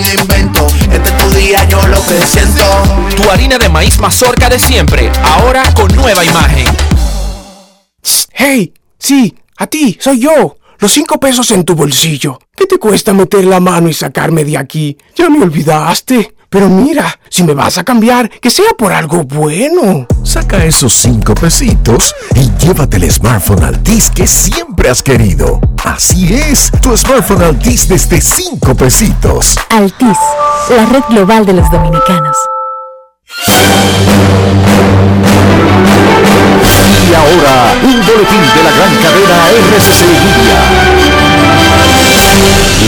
algún invento. Este es tu día, yo lo que siento. Tu harina de maíz mazorca de siempre, ahora con nueva imagen. Hey, sí, a ti, soy yo. Los cinco pesos en tu bolsillo. ¿Qué te cuesta meter la mano y sacarme de aquí? Ya me olvidaste. Pero mira, si me vas a cambiar, que sea por algo bueno. Saca esos cinco pesitos y llévate el smartphone Altis que siempre has querido. Así es, tu smartphone Altis desde cinco pesitos. Altis, la red global de los dominicanos. Y ahora, un boletín de la gran cadena RCC Media.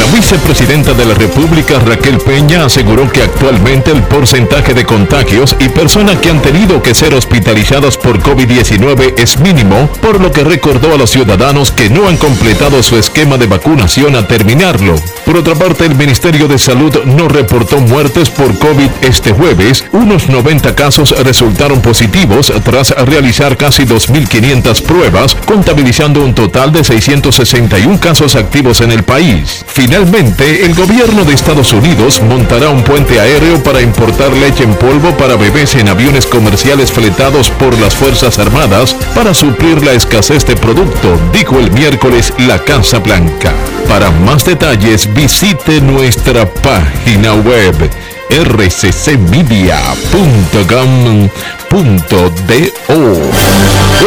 La vicepresidenta de la República, Raquel Peña, aseguró que actualmente el porcentaje de contagios y personas que han tenido que ser hospitalizadas por COVID-19 es mínimo, por lo que recordó a los ciudadanos que no han completado su esquema de vacunación a terminarlo. Por otra parte, el Ministerio de Salud no reportó muertes por COVID este jueves. Unos 90 casos resultaron positivos tras realizar casi 2.500 pruebas, contabilizando un total de 661 casos activos en el país. El gobierno de Estados Unidos montará un puente aéreo para importar leche en polvo para bebés en aviones comerciales fletados por las Fuerzas Armadas para suplir la escasez de producto, dijo el miércoles la Casa Blanca. Para más detalles visite nuestra página web rccmedia.com.do.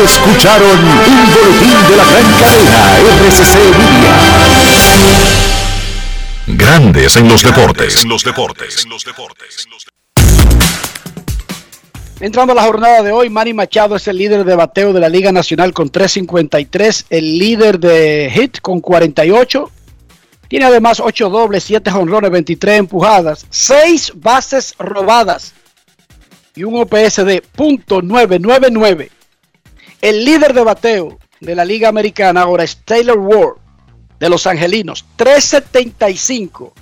Escucharon un boletín de la gran cadena RCC Media. Grandes en los deportes. En los deportes. Entrando a la jornada de hoy, Manny Machado es el líder de bateo de la Liga Nacional con 3.53, el líder de hit con 48. Tiene además 8 dobles, 7 jonrones, 23 empujadas, 6 bases robadas y un OPS de .999. El líder de bateo de la Liga Americana ahora es Taylor Ward de los Angelinos, 375.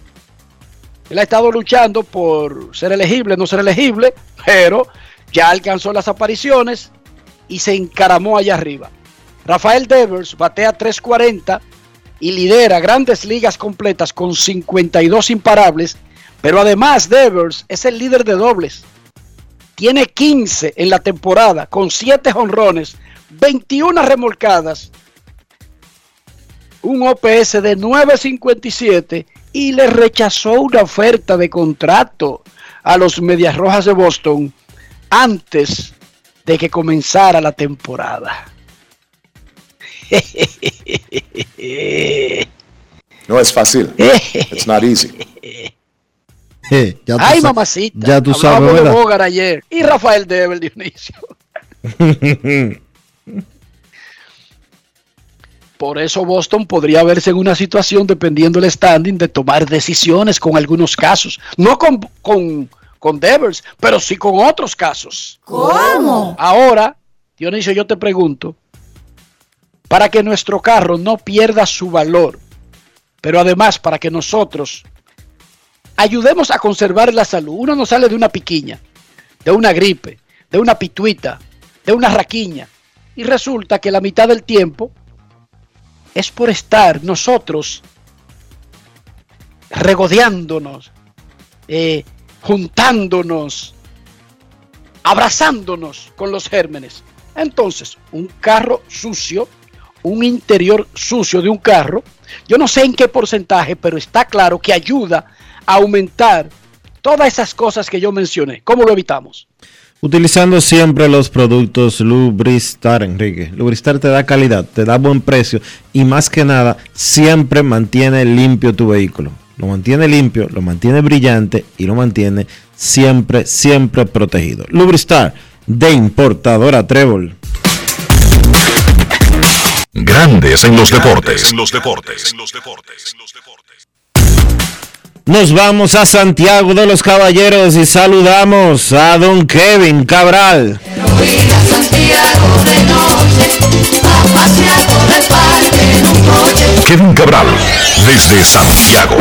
Él ha estado luchando por ser elegible, no ser elegible, pero ya alcanzó las apariciones y se encaramó allá arriba. Rafael Devers batea 340 y lidera grandes ligas completas con 52 imparables, pero además Devers es el líder de dobles. Tiene 15 en la temporada con 7 honrones, 21 remolcadas, un OPS de 9.57 y le rechazó una oferta de contrato a los Medias Rojas de Boston antes de que comenzara la temporada. No es fácil. It's not easy. Ya Ay, mamacita. Ya tú sabes, de ayer. Y Rafael Devel, Dionisio. Por eso Boston podría verse en una situación, dependiendo del standing, de tomar decisiones con algunos casos. No con, con, con Devers, pero sí con otros casos. ¿Cómo? Ahora, Dionisio, yo te pregunto, para que nuestro carro no pierda su valor, pero además para que nosotros ayudemos a conservar la salud. Uno no sale de una piquiña, de una gripe, de una pituita, de una raquiña, y resulta que la mitad del tiempo es por estar nosotros regodeándonos, eh, juntándonos, abrazándonos con los gérmenes. Entonces, un carro sucio, un interior sucio de un carro, yo no sé en qué porcentaje, pero está claro que ayuda a aumentar todas esas cosas que yo mencioné. ¿Cómo lo evitamos? Utilizando siempre los productos Lubristar, Enrique. Lubristar te da calidad, te da buen precio y más que nada siempre mantiene limpio tu vehículo. Lo mantiene limpio, lo mantiene brillante y lo mantiene siempre, siempre protegido. Lubristar de importadora Trébol. Grandes en los deportes. En los deportes. Nos vamos a Santiago de los Caballeros y saludamos a don Kevin Cabral. Kevin Cabral, desde Santiago.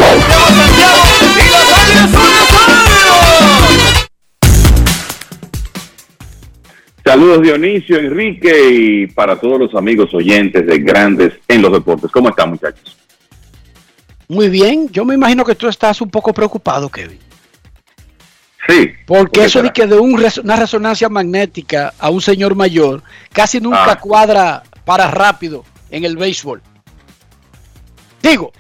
Saludos Dionisio, Enrique y para todos los amigos oyentes de Grandes en los Deportes. ¿Cómo están muchachos? Muy bien, yo me imagino que tú estás un poco preocupado, Kevin. Sí. Porque eso de que de una resonancia magnética a un señor mayor casi nunca ah. cuadra para rápido en el béisbol. Digo,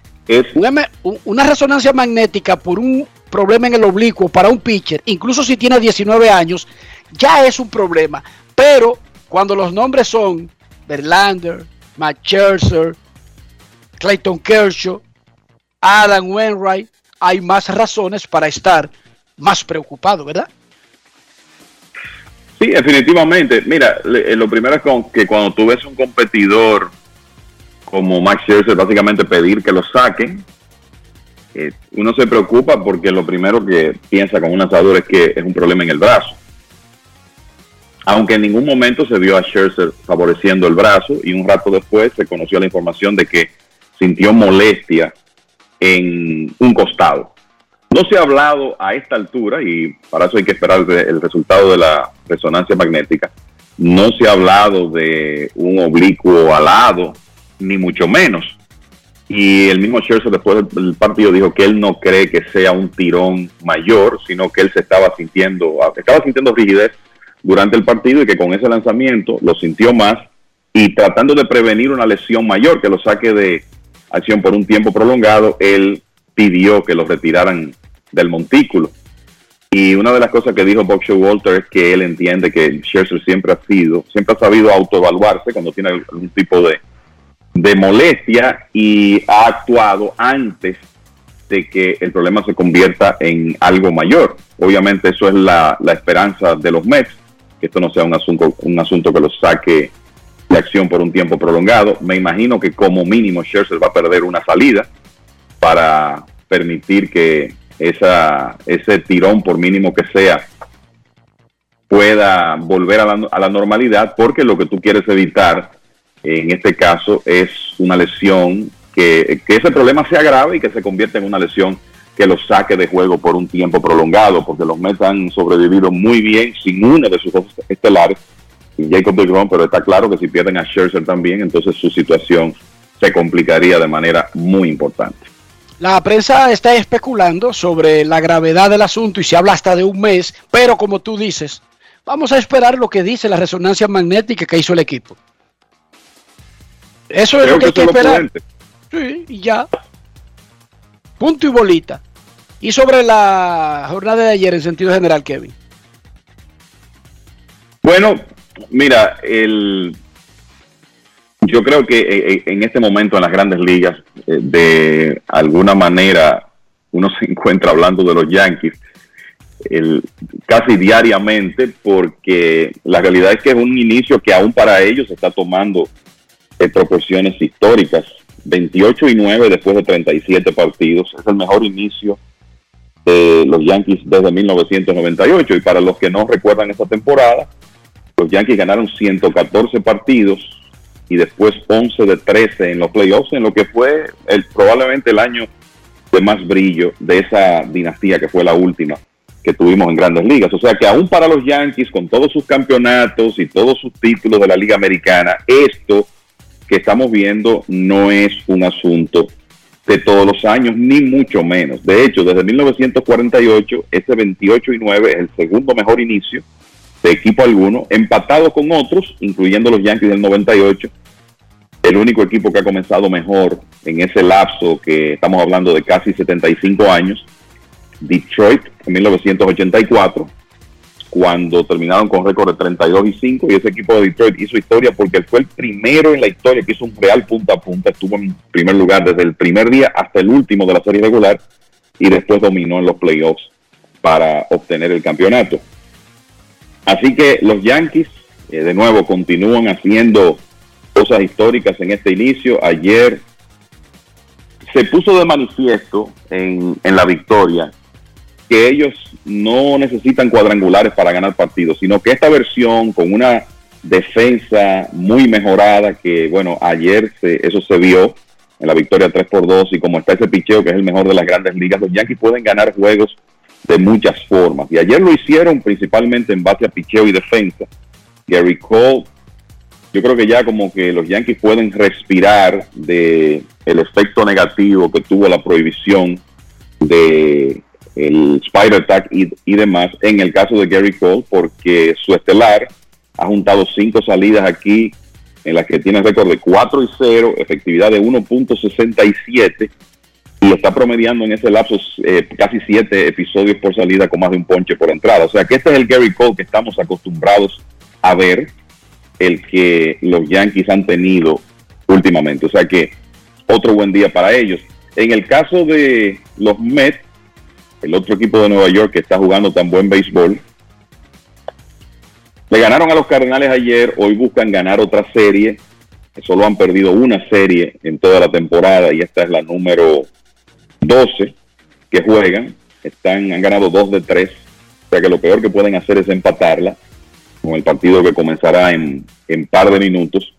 una resonancia magnética por un problema en el oblicuo para un pitcher, incluso si tiene 19 años, ya es un problema. Pero cuando los nombres son Verlander, Matt Scherzer, Clayton Kershaw, Adam Wainwright, hay más razones para estar más preocupado, ¿verdad? Sí, definitivamente. Mira, eh, lo primero es que cuando tú ves un competidor como Max Scherzer, básicamente pedir que lo saquen, eh, uno se preocupa porque lo primero que piensa con un lanzador es que es un problema en el brazo. Aunque en ningún momento se vio a Scherzer favoreciendo el brazo y un rato después se conoció la información de que sintió molestia en un costado. No se ha hablado a esta altura, y para eso hay que esperar el resultado de la resonancia magnética, no se ha hablado de un oblicuo alado, ni mucho menos. Y el mismo Scherzer después del partido dijo que él no cree que sea un tirón mayor, sino que él se estaba sintiendo, estaba sintiendo rigidez durante el partido y que con ese lanzamiento lo sintió más y tratando de prevenir una lesión mayor que lo saque de acción por un tiempo prolongado, él pidió que lo retiraran del montículo. Y una de las cosas que dijo Bob Walter es que él entiende que Scherzer siempre ha sido, siempre ha sabido autoevaluarse cuando tiene algún tipo de, de molestia y ha actuado antes de que el problema se convierta en algo mayor. Obviamente eso es la, la esperanza de los Mets, que esto no sea un asunto, un asunto que los saque acción por un tiempo prolongado. Me imagino que como mínimo Scherzer va a perder una salida para permitir que esa, ese tirón, por mínimo que sea, pueda volver a la, a la normalidad, porque lo que tú quieres evitar en este caso es una lesión que, que ese problema sea grave y que se convierta en una lesión que los saque de juego por un tiempo prolongado, porque los Mets han sobrevivido muy bien sin uno de sus estelares, Jacob DeGrom, pero está claro que si pierden a Scherzer también, entonces su situación se complicaría de manera muy importante. La prensa está especulando sobre la gravedad del asunto y se habla hasta de un mes, pero como tú dices, vamos a esperar lo que dice la resonancia magnética que hizo el equipo. Eso es lo que, hay que esperar. Sí, y ya. Punto y bolita. Y sobre la jornada de ayer en sentido general, Kevin. Bueno, mira, el, yo creo que eh, eh, en este momento en las grandes ligas, eh, de alguna manera, uno se encuentra hablando de los Yankees el, casi diariamente, porque la realidad es que es un inicio que aún para ellos está tomando proporciones históricas. 28 y 9 después de 37 partidos. Es el mejor inicio de los Yankees desde 1998. Y para los que no recuerdan esa temporada, los Yankees ganaron 114 partidos y después 11 de 13 en los playoffs, en lo que fue el, probablemente el año de más brillo de esa dinastía que fue la última que tuvimos en grandes ligas. O sea que aún para los Yankees, con todos sus campeonatos y todos sus títulos de la Liga Americana, esto que estamos viendo no es un asunto de todos los años, ni mucho menos. De hecho, desde 1948, ese 28 y 9 es el segundo mejor inicio de equipo alguno, empatado con otros, incluyendo los Yankees del 98. El único equipo que ha comenzado mejor en ese lapso, que estamos hablando de casi 75 años, Detroit en 1984, cuando terminaron con récord de 32 y 5 y ese equipo de Detroit hizo historia porque fue el primero en la historia que hizo un real punta a punta, estuvo en primer lugar desde el primer día hasta el último de la serie regular y después dominó en los playoffs para obtener el campeonato. Así que los Yankees eh, de nuevo continúan haciendo cosas históricas en este inicio. Ayer se puso de manifiesto en, en la victoria que ellos no necesitan cuadrangulares para ganar partidos, sino que esta versión con una defensa muy mejorada, que bueno, ayer eso se vio en la victoria 3 por 2 y como está ese picheo que es el mejor de las grandes ligas, los Yankees pueden ganar juegos de muchas formas. Y ayer lo hicieron principalmente en base a picheo y defensa. Gary Cole, yo creo que ya como que los Yankees pueden respirar de el efecto negativo que tuvo la prohibición de el Spider Tag y, demás, en el caso de Gary Cole, porque su estelar ha juntado cinco salidas aquí en las que tiene récord de 4 y 0, efectividad de 1.67 y está promediando en ese lapso eh, casi 7 episodios por salida con más de un ponche por entrada. O sea que este es el Gary Cole que estamos acostumbrados a ver, el que los Yankees han tenido últimamente. O sea que otro buen día para ellos. En el caso de los Mets, el otro equipo de Nueva York que está jugando tan buen béisbol. Le ganaron a los Cardenales ayer, hoy buscan ganar otra serie. Solo han perdido una serie en toda la temporada y esta es la número 12 que juegan. Están, han ganado dos de tres. O sea que lo peor que pueden hacer es empatarla con el partido que comenzará en, en par de minutos.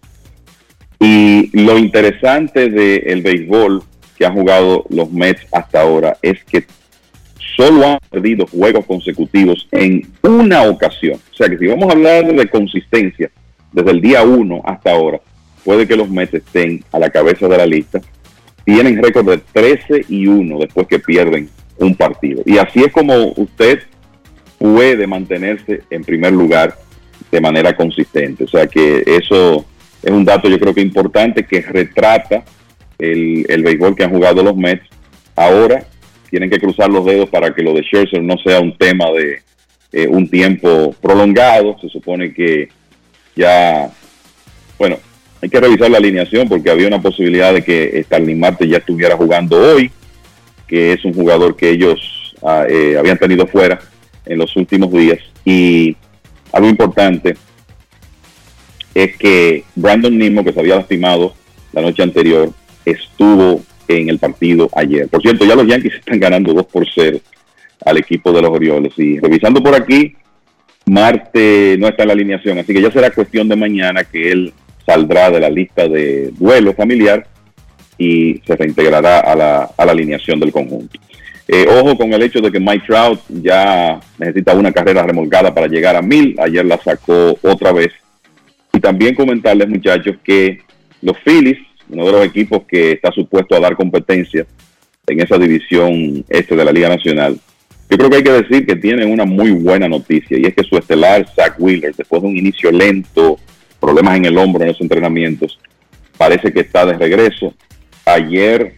Y lo interesante del béisbol que han jugado los Mets hasta ahora es que solo han perdido juegos consecutivos en una ocasión. O sea que si vamos a hablar de consistencia desde el día 1 hasta ahora, puede que los Mets estén a la cabeza de la lista. Tienen récord de 13 y 1 después que pierden un partido. Y así es como usted puede mantenerse en primer lugar de manera consistente. O sea que eso es un dato yo creo que importante que retrata el, el béisbol que han jugado los Mets. Ahora tienen que cruzar los dedos para que lo de Scherzer no sea un tema de eh, un tiempo prolongado. Se supone que ya, bueno, hay que revisar la alineación porque había una posibilidad de que Starling Marte ya estuviera jugando hoy, que es un jugador que ellos ah, eh, habían tenido fuera en los últimos días. Y algo importante es que Brandon Nimo, que se había lastimado la noche anterior, estuvo en el partido ayer. Por cierto, ya los Yankees están ganando 2 por 0 al equipo de los Orioles. Y revisando por aquí, Marte no está en la alineación, así que ya será cuestión de mañana que él saldrá de la lista de duelo familiar y se reintegrará a la, a la alineación del conjunto. Eh, ojo con el hecho de que Mike Trout ya necesita una carrera remolcada para llegar a mil. Ayer la sacó otra vez. Y también comentarles, muchachos, que los Phillies uno de los equipos que está supuesto a dar competencia en esa división este de la Liga Nacional. Yo creo que hay que decir que tienen una muy buena noticia y es que su estelar Zach Wheeler, después de un inicio lento, problemas en el hombro en los entrenamientos, parece que está de regreso. Ayer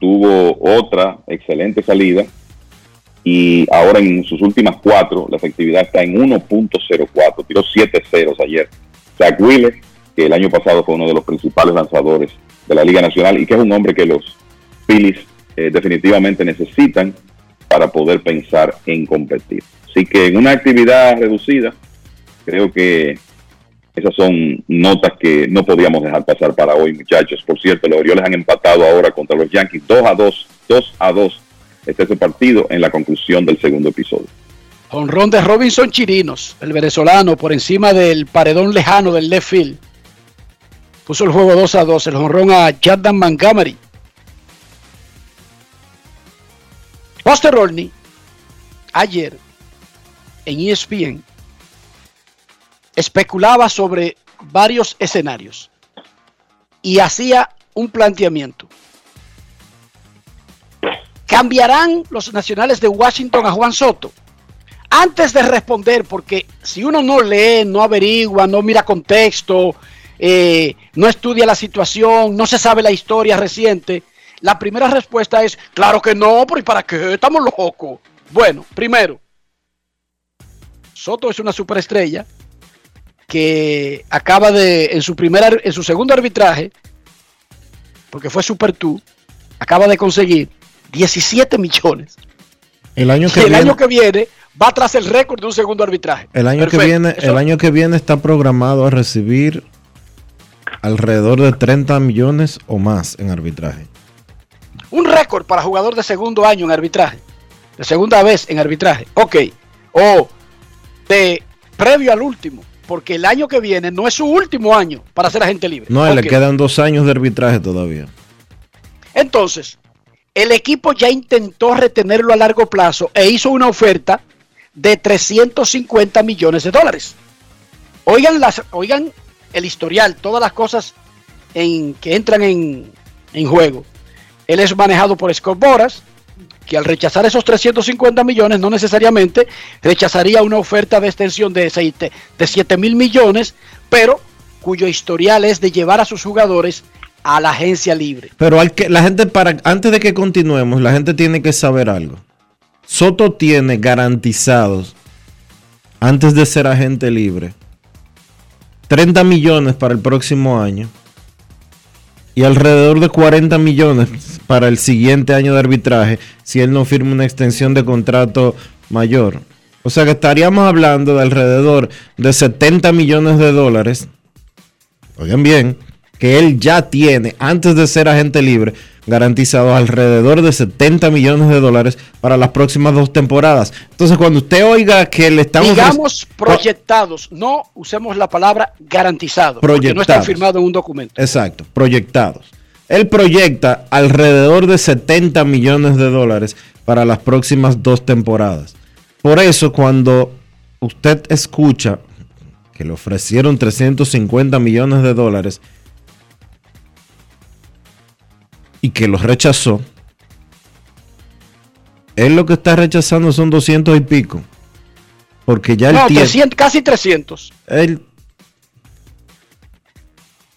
tuvo otra excelente salida y ahora en sus últimas cuatro la efectividad está en 1.04, tiró 7 ceros ayer. Zach Wheeler que el año pasado fue uno de los principales lanzadores de la Liga Nacional y que es un hombre que los Phillies eh, definitivamente necesitan para poder pensar en competir. Así que en una actividad reducida, creo que esas son notas que no podíamos dejar pasar para hoy, muchachos. Por cierto, los Orioles han empatado ahora contra los Yankees 2 a 2, 2 a 2. Este es el partido en la conclusión del segundo episodio. Honrón de Robinson Chirinos, el venezolano, por encima del paredón lejano del left field puso el juego 2 a 2, el jonrón a Jordan Montgomery. Buster Olney, ayer en ESPN, especulaba sobre varios escenarios. y hacía un planteamiento. ¿Cambiarán los nacionales de Washington a Juan Soto? Antes de responder, porque si uno no lee, no averigua, no mira contexto, eh, no estudia la situación, no se sabe la historia reciente, la primera respuesta es, claro que no, pero ¿y para qué? Estamos locos. Bueno, primero, Soto es una superestrella que acaba de, en su, primer, en su segundo arbitraje, porque fue Super 2, acaba de conseguir 17 millones. El año que, y el viene, año que viene va tras el récord de un segundo arbitraje. el año que viene, Eso- el año que viene está programado a recibir alrededor de 30 millones o más en arbitraje. Un récord para jugador de segundo año en arbitraje. De segunda vez en arbitraje. Ok. O de previo al último. Porque el año que viene no es su último año para ser agente libre. No, le quedan dos años de arbitraje todavía. Entonces, el equipo ya intentó retenerlo a largo plazo e hizo una oferta de 350 millones de dólares. Oigan, las, oigan el historial, todas las cosas en, que entran en, en juego. Él es manejado por Scott Boras, que al rechazar esos 350 millones no necesariamente rechazaría una oferta de extensión de, de 7 mil millones, pero cuyo historial es de llevar a sus jugadores a la agencia libre. Pero hay que, la gente, para, antes de que continuemos, la gente tiene que saber algo. Soto tiene garantizados, antes de ser agente libre, 30 millones para el próximo año y alrededor de 40 millones para el siguiente año de arbitraje si él no firma una extensión de contrato mayor. O sea que estaríamos hablando de alrededor de 70 millones de dólares oigan bien, que él ya tiene, antes de ser agente libre, garantizado alrededor de 70 millones de dólares para las próximas dos temporadas. Entonces, cuando usted oiga que le estamos... Digamos proyectados, no usemos la palabra garantizado, porque no está Proyectados. firmado en un documento. Exacto, proyectados. Él proyecta alrededor de 70 millones de dólares para las próximas dos temporadas. Por eso, cuando usted escucha que le ofrecieron 350 millones de dólares y que los rechazó, él lo que está rechazando son 200 y pico. Porque ya él No, tiene... 300, casi 300. Él,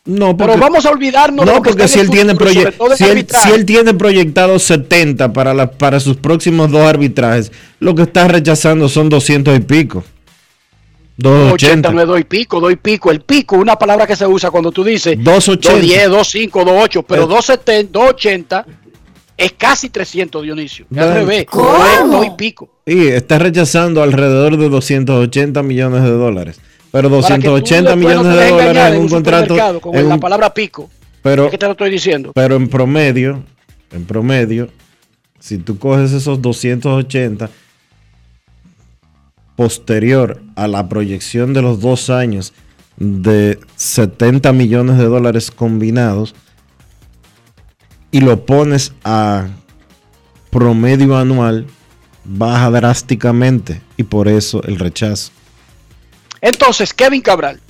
no, Pero porque- vamos a olvidarnos de no, lo que porque si en él, el tiene proye- si, él, si él tiene proyectado 70 para, la, para sus próximos dos arbitrajes, lo que está rechazando son 200 y pico. 80 280. no es doy pico, doy pico. El pico, una palabra que se usa cuando tú dices 280. 210, 25, 28, pero Eh. 270, 280 es casi 300, Dionisio. Es al Bueno. revés, ¿Cómo? no es doy pico. Y está rechazando alrededor de 280 millones de dólares. Pero Para que tú 280 después millones de dólares en un contrato. Con en la un- palabra pico. pero, que te lo estoy diciendo. pero en promedio, en promedio, si tú coges esos 280 posterior a la proyección de los dos años de 70 millones de dólares combinados y lo pones a promedio anual, baja drásticamente y por eso el rechazo. Entonces, Kevin Cabral,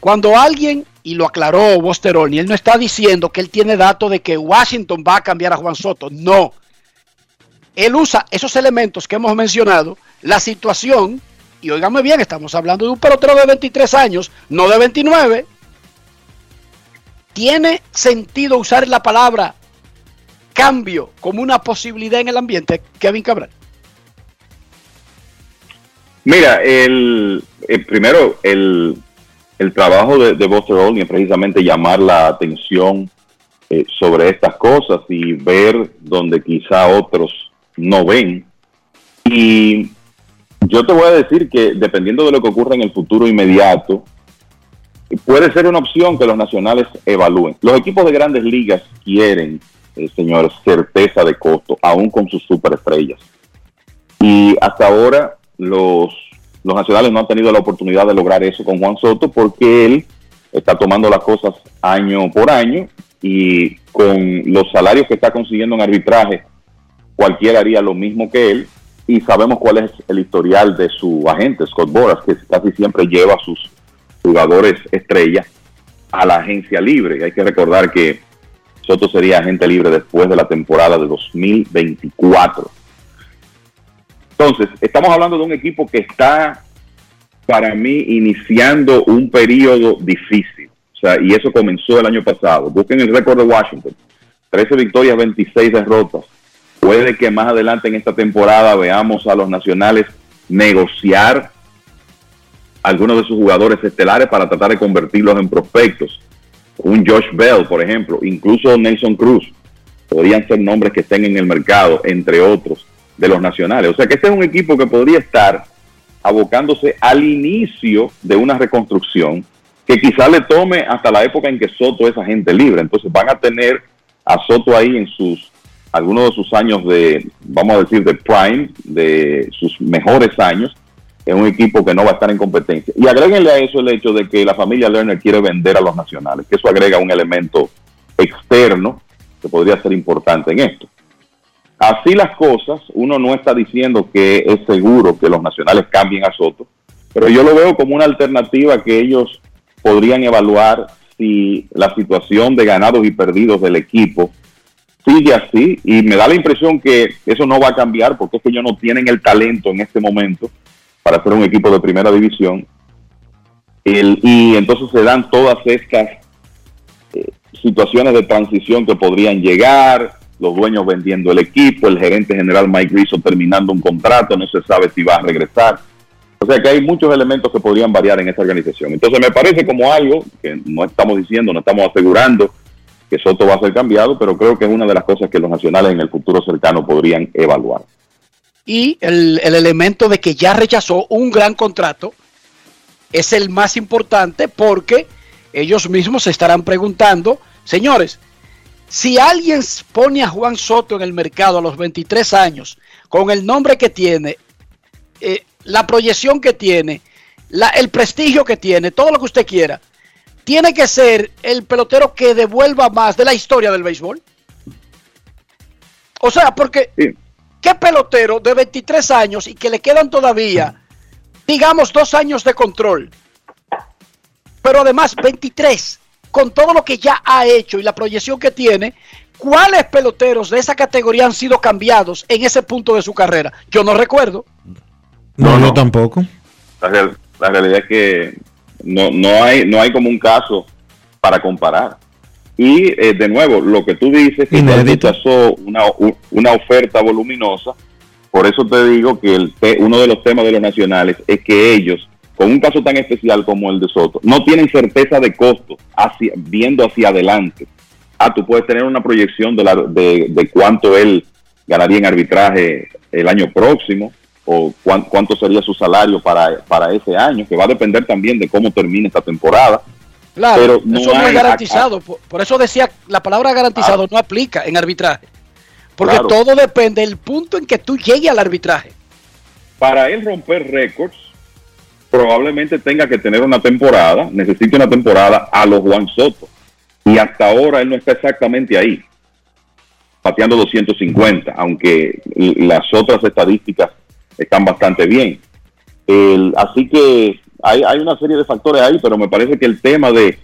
cuando alguien, y lo aclaró Bosteroni, él no está diciendo que él tiene datos de que Washington va a cambiar a Juan Soto. No. Él usa esos elementos que hemos mencionado, la situación, y óigame bien, estamos hablando de un pelotero de 23 años, no de 29. ¿Tiene sentido usar la palabra cambio como una posibilidad en el ambiente, Kevin Cabral? Mira, el, el primero, el, el trabajo de, de Buster Olney es precisamente llamar la atención eh, sobre estas cosas y ver donde quizá otros no ven. Y yo te voy a decir que dependiendo de lo que ocurra en el futuro inmediato, puede ser una opción que los nacionales evalúen. Los equipos de grandes ligas quieren, eh, señores, certeza de costo, aún con sus superestrellas. Y hasta ahora los, nacionales no han tenido la oportunidad de lograr eso con Juan Soto porque él está tomando las cosas año por año y con los salarios que está consiguiendo en arbitraje, cualquiera haría lo mismo que él y sabemos cuál es el historial de su agente, Scott Boras, que casi siempre lleva a sus jugadores estrellas a la agencia libre. Hay que recordar que Soto sería agente libre después de la temporada de 2024. Entonces, estamos hablando de un equipo que está, para mí, iniciando un periodo difícil. O sea, y eso comenzó el año pasado. Busquen el récord de Washington. 13 victorias, 26 derrotas. Puede que más adelante en esta temporada veamos a los nacionales negociar algunos de sus jugadores estelares para tratar de convertirlos en prospectos. Un Josh Bell, por ejemplo, incluso Nelson Cruz, podrían ser nombres que estén en el mercado, entre otros, de los nacionales. O sea que este es un equipo que podría estar abocándose al inicio de una reconstrucción que quizá le tome hasta la época en que Soto es agente libre. Entonces van a tener a Soto ahí en sus algunos de sus años de, vamos a decir, de prime, de sus mejores años, es un equipo que no va a estar en competencia. Y agréguenle a eso el hecho de que la familia Lerner quiere vender a los nacionales, que eso agrega un elemento externo que podría ser importante en esto. Así las cosas, uno no está diciendo que es seguro que los nacionales cambien a Soto, pero yo lo veo como una alternativa que ellos podrían evaluar si la situación de ganados y perdidos del equipo sigue así y me da la impresión que eso no va a cambiar porque es que ellos no tienen el talento en este momento para ser un equipo de primera división. y entonces se dan todas estas eh, situaciones de transición que podrían llegar, los dueños vendiendo el equipo, el gerente general Mike Rizzo terminando un contrato, no se sabe si va a regresar. O sea que hay muchos elementos que podrían variar en esta organización. Entonces me parece como algo que no estamos diciendo, no estamos asegurando que Soto va a ser cambiado, pero creo que es una de las cosas que los nacionales en el futuro cercano podrían evaluar y el, elemento de que ya rechazó un gran contrato es el más importante porque ellos mismos se estarán preguntando, señores, si alguien pone a Juan Soto en el mercado a los 23 años, con el nombre que tiene, eh, la proyección que tiene, el prestigio que tiene, todo lo que usted quiera, tiene que ser el pelotero que devuelva más de la historia del béisbol. O sea, porque ¿Qué pelotero de 23 años y que le quedan todavía, digamos, dos años de control? Pero además 23, con todo lo que ya ha hecho y la proyección que tiene, ¿cuáles peloteros de esa categoría han sido cambiados en ese punto de su carrera? Yo no recuerdo. No, no, tampoco. La, realidad es que no, no, hay, no hay como un caso para comparar. Y eh, de nuevo, lo que tú dices, que rechazó una, una oferta voluminosa, por eso te digo que el uno de los temas de los nacionales es que ellos, con un caso tan especial como el de Soto, no tienen certeza de costo hacia, viendo hacia adelante. Ah, tú puedes tener una proyección de, la, de, de cuánto él ganaría en arbitraje el año próximo o cuánto sería su salario para, para ese año, que va a depender también de cómo termine esta temporada Claro, eso no es garantizado. Por, eso decía, la palabra garantizado ah. no aplica en arbitraje. Porque todo depende del punto en que tú llegues al arbitraje. Para él romper récords, probablemente tenga que tener una temporada, necesite una temporada a los Juan Soto. Y hasta ahora él no está exactamente ahí, pateando 250, aunque las otras estadísticas están bastante bien. así que hay, hay una serie de factores ahí, pero me parece que el tema de,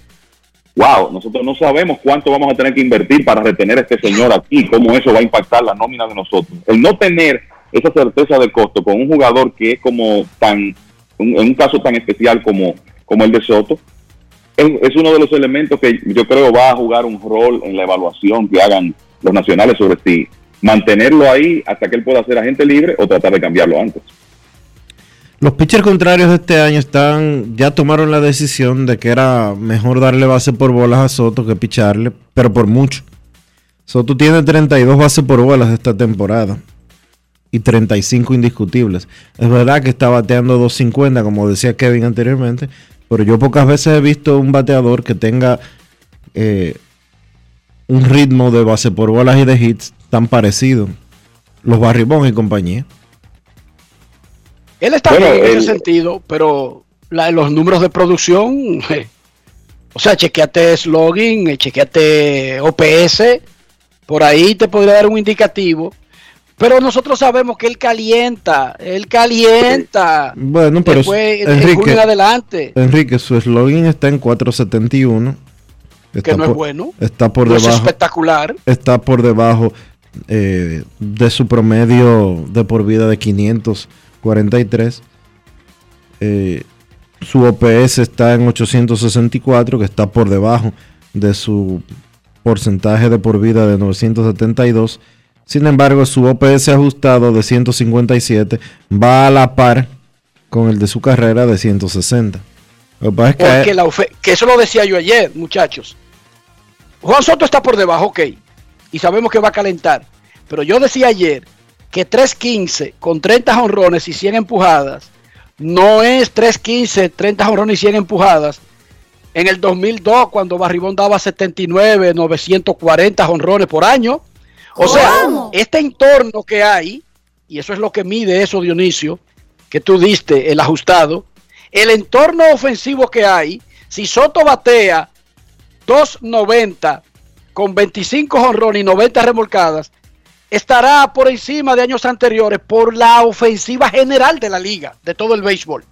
wow, nosotros no sabemos cuánto vamos a tener que invertir para retener a este señor aquí, cómo eso va a impactar la nómina de nosotros. El no tener esa certeza de costo con un jugador que es como tan, en un caso tan especial como, como el de Soto, es, uno de los elementos que yo creo va a jugar un rol en la evaluación que hagan los nacionales sobre si mantenerlo ahí hasta que él pueda ser agente libre o tratar de cambiarlo antes. Los pitchers contrarios de este año están ya tomaron la decisión de que era mejor darle base por bolas a Soto que picharle, pero por mucho. Soto tiene 32 bases por bolas esta temporada y 35 indiscutibles. Es verdad que está bateando 250, como decía Kevin anteriormente, pero yo pocas veces he visto un bateador que tenga eh, un ritmo de base por bolas y de hits tan parecido. Los Barribón y compañía. Él está bien en ese sentido, pero los números de producción, o sea, chequeate slogan, chequeate OPS, por ahí te podría dar un indicativo. Pero nosotros sabemos que él calienta, él calienta. Bueno, pero Enrique, en adelante. Enrique, su slogan está en 471 que no es bueno. Está por No debajo. es espectacular. Está por debajo eh, de su promedio de por vida de 543. Eh, su OPS está en 864, que está por debajo de su porcentaje de por vida de 972. Sin embargo, su OPS ajustado de 157 va a la par con el de su carrera de 160. Lo que pasa es que Porque la que eso lo decía yo ayer, muchachos. Juan Soto está por debajo, ok. Y sabemos que va a calentar. Pero yo decía ayer que 3.15 con 30 jonrones y 100 empujadas no es 3.15, 30 jonrones y 100 empujadas. En el 2002, cuando Barribón daba 79, 940 jonrones por año. O sea, este entorno que hay, y eso es lo que mide eso, Dionisio, que tú diste, el ajustado, el entorno ofensivo que hay, si Soto batea 2.90 con 25 jonrones y 90 remolcadas, estará por encima de años anteriores por la ofensiva general de la liga, de todo el béisbol.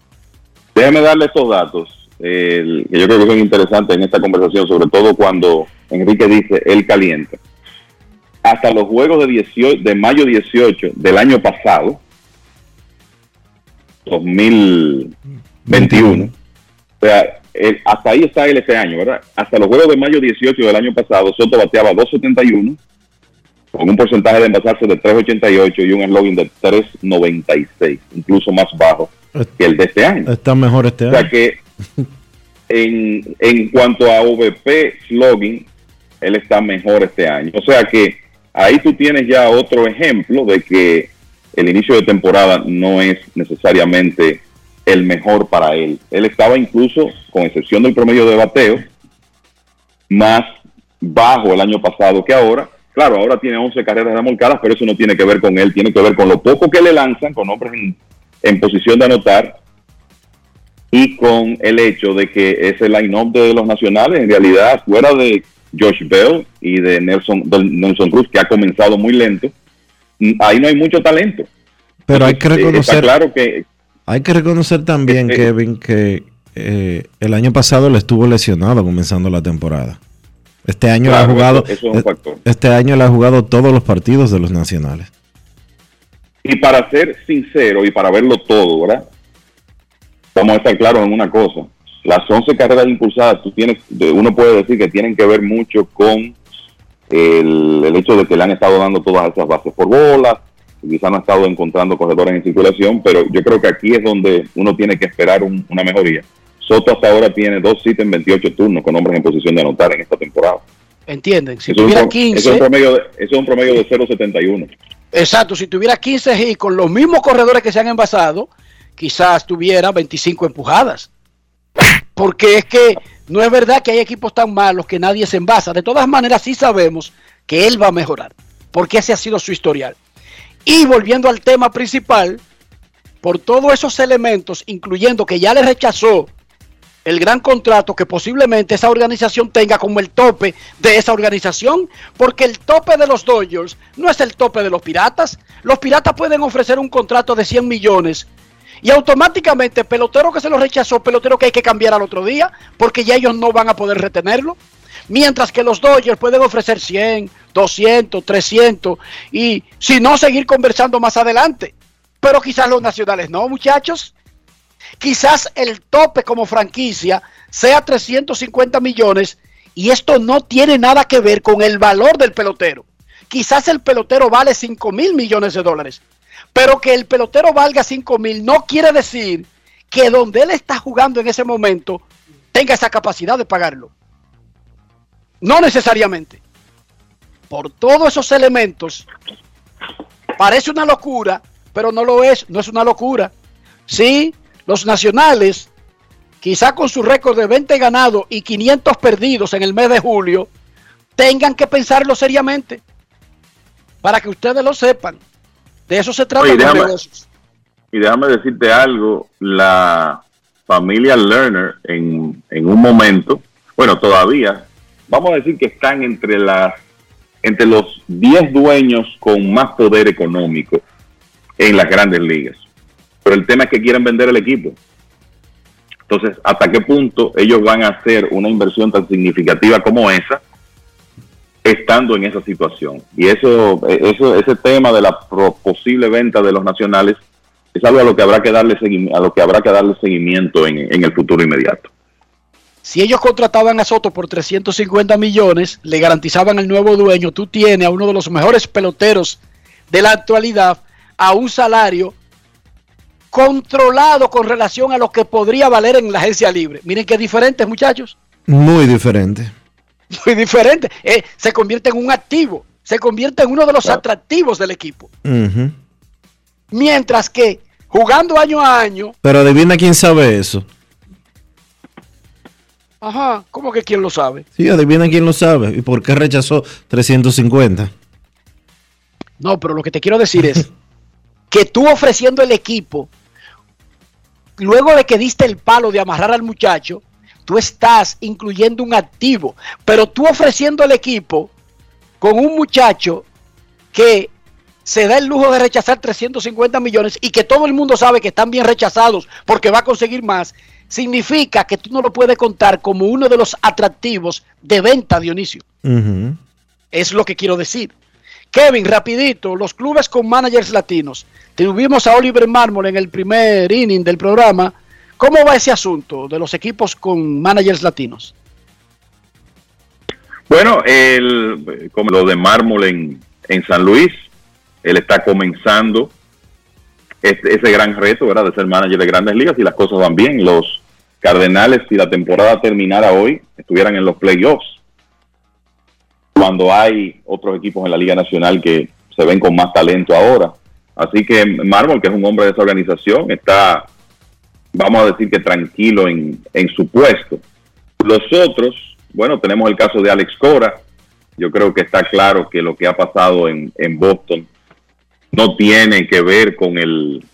Déjeme darle estos datos, el- que yo creo que son interesantes en esta conversación, sobre todo cuando Enrique dice él calienta. Hasta los juegos de, 18 de mayo 18 del año pasado, 2021, o sea, el- hasta ahí está él este año, ¿verdad? Hasta los juegos de mayo 18 del año pasado, Soto bateaba 271, con un porcentaje de envasarse de 388 y un slogan de 396, incluso más bajo que el de este año. está mejor este O año. sea que en, en cuanto a VP slogan, él está mejor este año. O sea que ahí tú tienes ya otro ejemplo de que el inicio de temporada no es necesariamente el mejor para él. Él estaba incluso, con excepción del promedio de bateo, más bajo el año pasado que ahora. Claro, ahora tiene 11 carreras remolcadas, pero eso no tiene que ver con él, tiene que ver con lo poco que le lanzan, con hombres en, en posición de anotar y con el hecho de que ese line-up de los nacionales, en realidad, fuera de Josh Bell y de Nelson, Nelson Cruz, que ha comenzado muy lento, ahí no hay mucho talento. Pero hay que Eh, reconocer, Está claro que hay que reconocer también, Eh, eh. Kevin, que eh, el año pasado le estuvo lesionado comenzando la temporada. Este año le ha Claro, jugado, eso- eso es un factor. este año le ha jugado todos los partidos de los nacionales. Y para ser sincero y para verlo todo, ¿verdad? Vamos a estar claros en una cosa. Las 11 carreras impulsadas, tú tienes, uno puede decir que tienen que ver mucho con el, el hecho de que le han estado dando todas esas bases por bolas, quizás no ha estado encontrando corredores en circulación, pero yo creo que aquí es donde uno tiene que esperar un- una mejoría. Soto hasta ahora tiene dos citas en 28 turnos con hombres en posición de anotar en esta temporada. ¿Entienden? Si Eso es, un, tuviera pro- eso es 15, un promedio de, eso es un promedio de 0.71. exacto, si tuviera 15 y con los mismos corredores que se han envasado, quizás tuviera 25 empujadas. Porque es que no es verdad que hay equipos tan malos que nadie se envasa. De todas maneras, sí sabemos que él va a mejorar, porque ese ha sido su historial. Y volviendo al tema principal, por todos esos elementos, incluyendo que ya le rechazó el gran contrato que posiblemente esa organización tenga como el tope de esa organización, porque el tope de los Dodgers no es el tope de los Piratas. Los Piratas pueden ofrecer un contrato de 100 millones y automáticamente pelotero que se lo rechazó, pelotero que hay que cambiar al otro día, porque ya ellos no van a poder retenerlo. Mientras que los Dodgers pueden ofrecer 100, 200, 300 y si no seguir conversando más adelante. Pero quizás los nacionales no, muchachos. Quizás el tope como franquicia sea 350 millones y esto no tiene nada que ver con el valor del pelotero. Quizás el pelotero vale 5 mil millones de dólares, pero que el pelotero valga 5 mil no quiere decir que donde él está jugando en ese momento tenga esa capacidad de pagarlo. No necesariamente. Por todos esos elementos, parece una locura, pero no lo es, no es una locura. Sí, los nacionales, quizá con su récord de 20 ganados y 500 perdidos en el mes de julio, tengan que pensarlo seriamente. Para que ustedes lo sepan. De eso se trata Oye, los déjame- negocios. Y déjame decirte algo, la familia Lerner en, en un momento, bueno, todavía, vamos a decir que están entre las entre los 10 dueños con más poder económico en las grandes ligas. Pero el tema es que quieren vender el equipo. Entonces, ¿hasta qué punto ellos van a hacer una inversión tan significativa como esa estando en esa situación? Y eso, eso ese tema de la posible venta de los nacionales es algo a lo que habrá que darle seguimiento, a lo que habrá que darle seguimiento en, en el futuro inmediato. Si ellos contrataban a Soto por 350 millones, le garantizaban al nuevo dueño, tú tienes a uno de los mejores peloteros de la actualidad a un salario controlado con relación a lo que podría valer en la agencia libre. Miren qué diferente, muchachos. Muy diferente. Muy diferente. Eh, se convierte en un activo, se convierte en uno de los atractivos del equipo. Mientras que jugando año a año. Pero adivina quién sabe eso. Ajá, ¿cómo que quién lo sabe? Sí, adivina quién lo sabe. ¿Y por qué rechazó 350? No, pero lo que te quiero decir es que tú ofreciendo el equipo, luego de que diste el palo de amarrar al muchacho, tú estás incluyendo un activo, pero tú ofreciendo el equipo con un muchacho que se da el lujo de rechazar 350 millones y que todo el mundo sabe que están bien rechazados porque va a conseguir más, significa que tú no lo puedes contar como uno de los atractivos de venta, Dionisio. Es lo que quiero decir. Kevin, rapidito, los clubes con managers latinos. Tuvimos a Oliver Mármol en el primer inning del programa. ¿Cómo va ese asunto de los equipos con managers latinos? Bueno, el, como lo de Mármol en, San Luis, él está comenzando ese gran reto, ¿verdad? De ser manager de grandes ligas y las cosas van bien. Los Cardenales, si la temporada terminara hoy, estuvieran en los playoffs. Cuando hay otros equipos en la Liga Nacional que se ven con más talento ahora. Así que Marmol, que es un hombre de esa organización, está, vamos a decir que tranquilo en, en su puesto. Los otros, bueno, tenemos el caso de Alex Cora. Yo creo que está claro que lo que ha pasado en, en Boston no tiene que ver con el,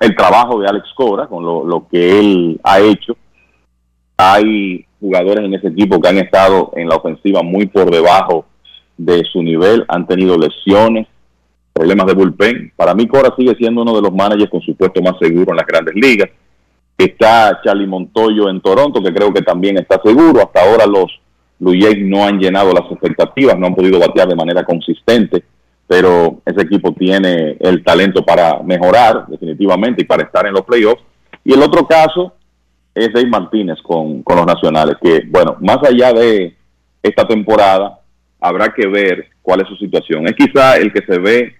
el trabajo de Alex Cora, con lo, que él ha hecho. Hay jugadores en ese equipo que han estado en la ofensiva muy por debajo de su nivel, han tenido lesiones, problemas de bullpen. Para mí Cora sigue siendo uno de los managers con su puesto más seguro en las grandes ligas. Está Charlie Montoyo en Toronto, que creo que también está seguro. Hasta ahora los Blue no han llenado las expectativas, no han podido batear de manera consistente pero ese equipo tiene el talento para mejorar definitivamente y para estar en los playoffs. Y el otro caso es Dave Martínez con, los nacionales, que bueno, más allá de esta temporada, habrá que ver cuál es su situación. Es quizá el que se ve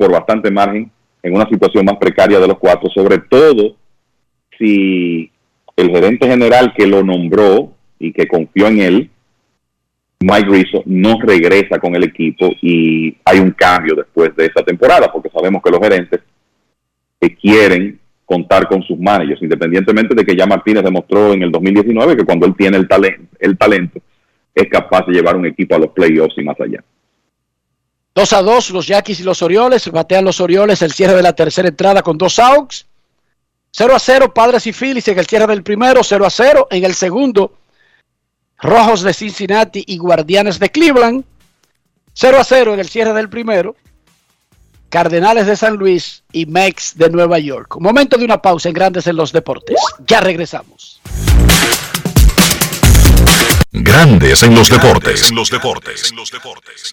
por bastante margen en una situación más precaria de los cuatro, sobre todo si el gerente general que lo nombró y que confió en él, Mike Rizzo no regresa con el equipo y hay un cambio después de esa temporada, porque sabemos que los gerentes que quieren contar con sus managers, independientemente de que ya Martínez demostró en el 2019 que cuando él tiene el, el talento es capaz de llevar un equipo a los playoffs y más allá. 2 a 2 los Yaquis y los Orioles, batean los Orioles el cierre de la tercera entrada con dos outs. 0 a 0 Padres y Phillies en el cierre del primero, 0 a 0 en el segundo. Rojos de Cincinnati y Guardianes de Cleveland. 0 a 0 en el cierre del primero. Cardenales de San Luis y Mex de Nueva York. Momento de una pausa en Grandes en los Deportes. Ya regresamos. Grandes en los deportes. En los deportes. En los deportes.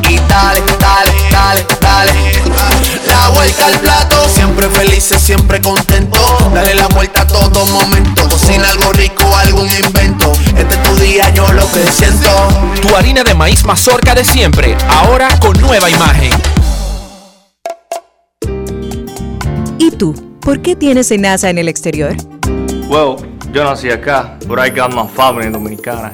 y dale, dale, dale, dale. La vuelta al plato, siempre felices, siempre contento. Dale la vuelta a todo momento, cocina algo rico, algún invento. Este es tu día, yo lo que siento. Tu harina de maíz mazorca de siempre, ahora con nueva imagen. ¿Y tú? ¿Por qué tienes NASA en el exterior? Well, yo nací acá, pero I got my family dominicana.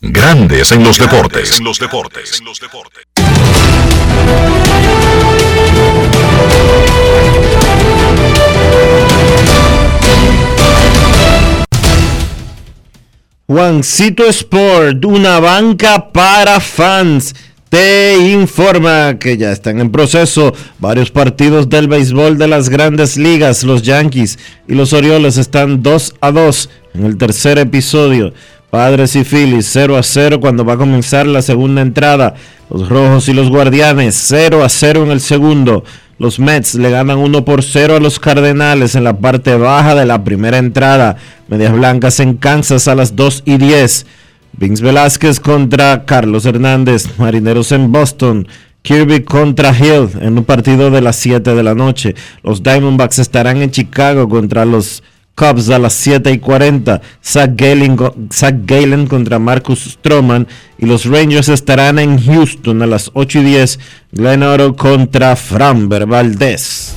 Grandes en los deportes. los deportes. Juancito Sport, una banca para fans, te informa que ya están en proceso varios partidos del béisbol de las grandes ligas. Los Yankees y los Orioles están 2 a 2 en el tercer episodio. Padres y Phillies 0 a 0 cuando va a comenzar la segunda entrada. Los Rojos y los Guardianes 0 a 0 en el segundo. Los Mets le ganan 1 por 0 a los Cardenales en la parte baja de la primera entrada. Medias Blancas en Kansas a las 2 y 10. Vince Velázquez contra Carlos Hernández. Marineros en Boston. Kirby contra Hill en un partido de las 7 de la noche. Los Diamondbacks estarán en Chicago contra los Cubs a las 7 y 40. Zach Galen, Zach Galen contra Marcus Stroman. Y los Rangers estarán en Houston a las 8 y 10. Glenn Oro contra Framber Valdez.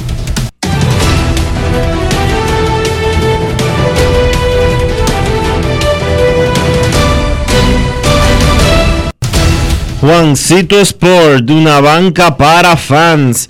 Juancito Sport, una banca para fans.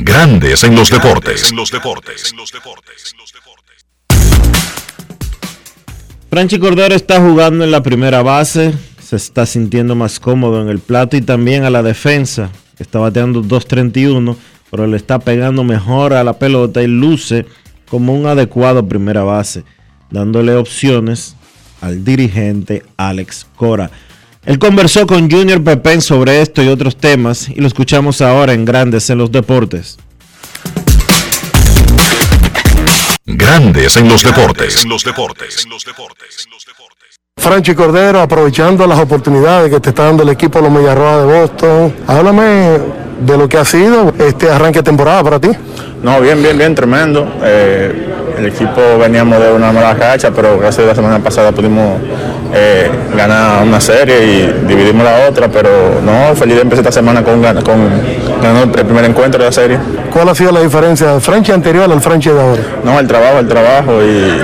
Grandes en los deportes. Franchi Cordero está jugando en la primera base, se está sintiendo más cómodo en el plato y también a la defensa. Está bateando 2.31, pero le está pegando mejor a la pelota y luce como un adecuado primera base, dándole opciones al dirigente Alex Cora. Él conversó con Junior Pepén sobre esto y otros temas y lo escuchamos ahora en Grandes en los Deportes. Grandes en los deportes. En los deportes. Franchi Cordero, aprovechando las oportunidades que te está dando el equipo de los Mediarrojas de Boston, háblame de lo que ha sido este arranque de temporada para ti. No, bien, bien, bien, tremendo. Eh, el equipo veníamos de una mala racha, pero gracias a la semana pasada pudimos eh, ganar una serie y dividimos la otra, pero no, feliz de empezar esta semana con, con ganando el primer encuentro de la serie. ¿Cuál ha sido la diferencia del Franchi anterior al Franchi de ahora? No, el trabajo, el trabajo y,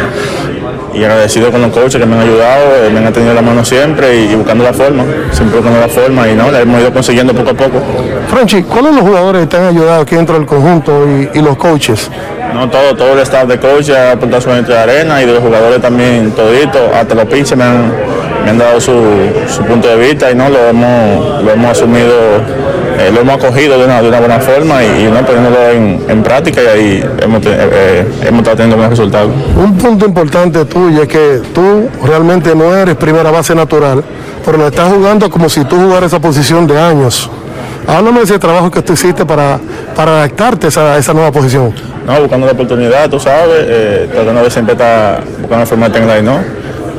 y agradecido con los coaches que me han ayudado, eh, me han tenido la mano siempre y, buscando la forma, siempre buscando la forma y no, la hemos ido consiguiendo poco a poco. Franchi, ¿cuáles son los jugadores que te han ayudado aquí dentro del conjunto y, y los coaches? No, todo, todo el staff de coach ha aportado su de arena y de los jugadores también todito, hasta los pinches me han, me han dado su, su punto de vista y no lo hemos, lo hemos asumido, eh, lo hemos acogido de una, de una buena forma y, y no poniéndolo en, en práctica y ahí hemos, eh, hemos estado teniendo buenos resultados. Un punto importante tuyo es que tú realmente no eres primera base natural, pero lo estás jugando como si tú jugaras esa posición de años. Háblame de ese trabajo que tú hiciste para, para adaptarte a esa, nueva posición. No, buscando la oportunidad, tú sabes, eh, tratando de siempre estar buscando la forma de tener ahí, ¿no?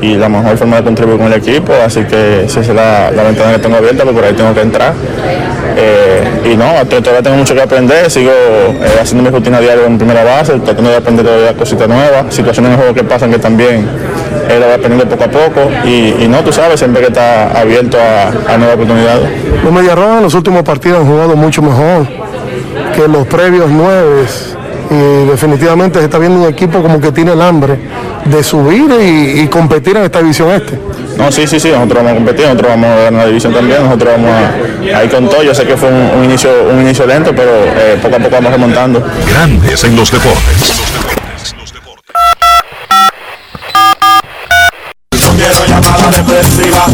Y la mejor forma de contribuir con el equipo, así que esa es la, la ventana que tengo abierta, porque por ahí tengo que entrar. Eh, y no, to- todavía tengo mucho que aprender, sigo eh, haciendo mi rutina diaria en primera base, tratando de aprender todavía cositas nuevas, situaciones en el juego que pasan que también eh, la voy aprendiendo poco a poco. Y, y no, tú sabes, siempre que está abierto a, a nuevas oportunidades. Los Mediarrojas en los últimos partidos han jugado mucho mejor que los previos nueve. Y definitivamente se está viendo un equipo como que tiene el hambre de subir y, y competir en esta división este. No, sí, sí, sí, nosotros vamos a competir, nosotros vamos a ganar la división también, nosotros vamos a, a ir con todo. Yo sé que fue un, un inicio, un inicio lento, pero eh, poco a poco vamos remontando. Grandes en los deportes. No quiero llamada depresiva.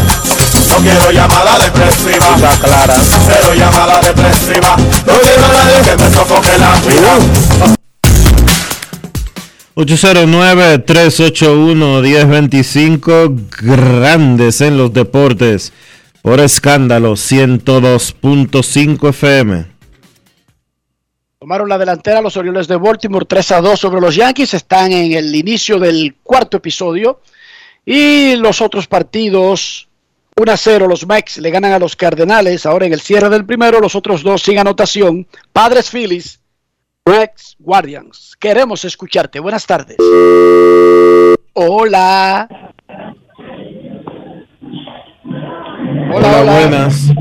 No quiero llamada depresiva. clara. Cero llamada depresiva. No quiero a nadie que me sofoque la vida. 809-381-1025, grandes en los deportes, por escándalo 102.5 FM. Tomaron la delantera los Orioles de Baltimore 3 a 2 sobre los Yankees. Están en el inicio del cuarto episodio. Y los otros partidos, 1 a 0, los Mex le ganan a los Cardenales. Ahora en el cierre del primero, los otros dos sin anotación. Padres Phillies, Rex Guardians. Queremos escucharte. Buenas tardes. Hola. Hola, buenas.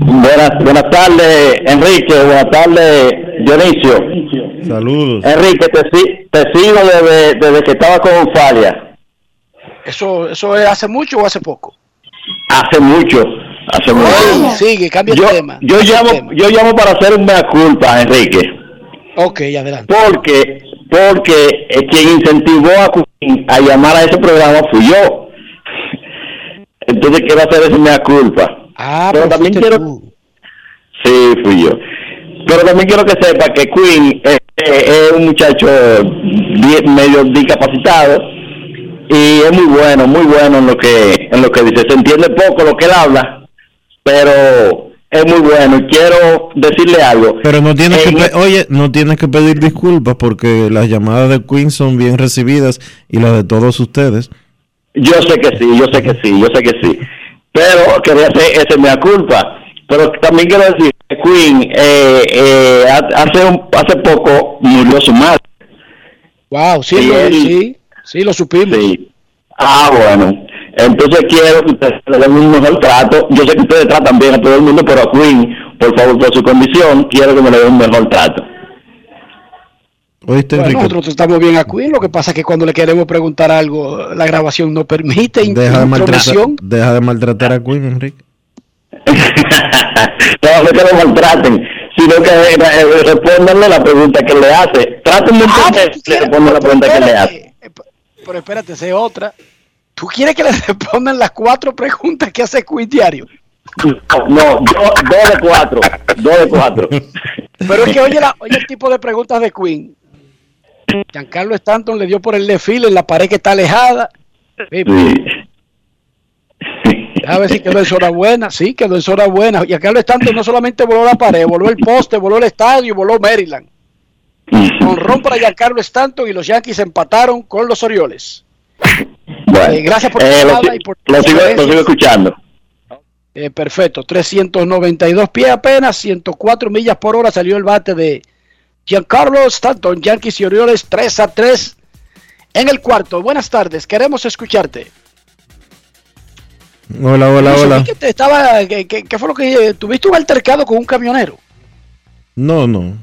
Buenas, buenas tardes, Enrique. Buenas tardes, Dionisio. Saludos. Enrique, te, te sigo desde, desde que estaba con Falia. ¿Eso, ¿Eso es hace mucho o hace poco? Hace mucho. Hace mucho. Sigue, cambia yo, el tema. Yo llamo, yo llamo para hacer una culpa, Enrique. Ok, adelante. Porque, porque eh, quien incentivó a Queen a llamar a ese programa fui yo. Entonces quiero hacer esa mea culpa. Ah, pero también quiero. Sí, fui yo. Pero también quiero que sepa que Queen eh, eh, es un muchacho di- medio discapacitado y es muy bueno, muy bueno en lo que en lo que dice. Se entiende poco lo que él habla, pero es muy bueno. Y quiero decirle algo. Pero no tienes que, pe- oye, no tienes que pedir disculpas porque las llamadas de Queen son bien recibidas y las de todos ustedes. Yo sé que sí, yo sé que sí, yo sé que sí. Pero quería hacer esa es mi culpa. Pero también quiero decir que Queen eh, eh, ha- hace un- hace poco murió su madre. Wow, sí, Y sí, sí, lo supimos. Sí. Ah, bueno. Entonces quiero que ustedes le den un mejor trato. Yo sé que ustedes tratan bien a todo el mundo, pero a Queen, por favor, por su condición, quiero que me le den un mejor trato. ¿Oíste, Bueno, Enrique? nosotros estamos bien a Queen, lo que pasa es que cuando le queremos preguntar algo, la grabación no permite Deja de, maltratar, deja de maltratar a Queen, Enrique. No, no que lo maltraten, sino que eh, eh, respondanle la pregunta que le hace. Traten de entender que le respondan la pregunta que le hace. Pero espérate, esa es otra. ¿Tú quieres que le respondan las cuatro preguntas que hace Queen diario? No, do- dos de cuatro, dos de cuatro. Pero es que oye, la- oye el tipo de preguntas de Queen. Giancarlo Stanton le dio por el desfile en la pared que está alejada. Sí, A ver si quedó en zona buena. Sí, quedó en zona buena. Giancarlo Stanton no solamente voló la pared, voló el poste, voló el estadio, voló Maryland. Honrón para Giancarlo Stanton y los Yankees empataron con los Orioles. Bueno, Eh, gracias por tu eh, lo, y por lo sigo, lo sigo escuchando. Eh, perfecto, 392 pies apenas, 104 millas por hora salió el bate de Giancarlo Stanton, Yankees y Orioles 3 a 3 en el cuarto. Buenas tardes, queremos escucharte. Hola, hola, hola. que te estaba, que- que- ¿Qué fue lo que eh, tuviste un altercado con un camionero? No, no.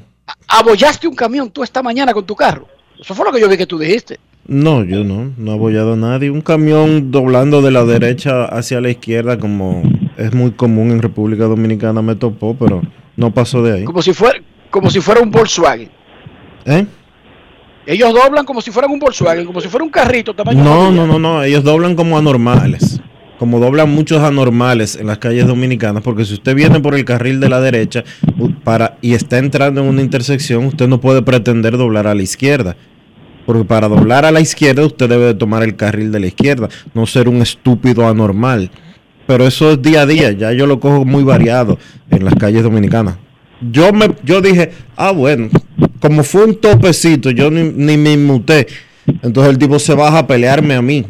Abollaste un camión tú esta mañana con tu carro. Eso fue lo que yo vi que tú dijiste. No, yo no, no he abollado a nadie. Un camión doblando de la derecha hacia la izquierda, como es muy común en República Dominicana, me topó, pero no pasó de ahí. Como si fuera, como si fuera un Volkswagen. ¿Eh? Ellos doblan como si fueran un Volkswagen, como si fuera un carrito tamaño No, no, no, no, ellos doblan como anormales. como doblan muchos anormales en las calles dominicanas, porque si usted viene por el carril de la derecha para y está entrando en una intersección, usted no puede pretender doblar a la izquierda. Porque para doblar a la izquierda usted debe de tomar el carril de la izquierda, no ser un estúpido anormal. Pero eso es día a día, ya yo lo cojo muy variado en las calles dominicanas. Yo me yo dije, ah bueno, como fue un topecito, yo ni, ni me inmuté. Entonces el tipo se baja a pelearme a mí.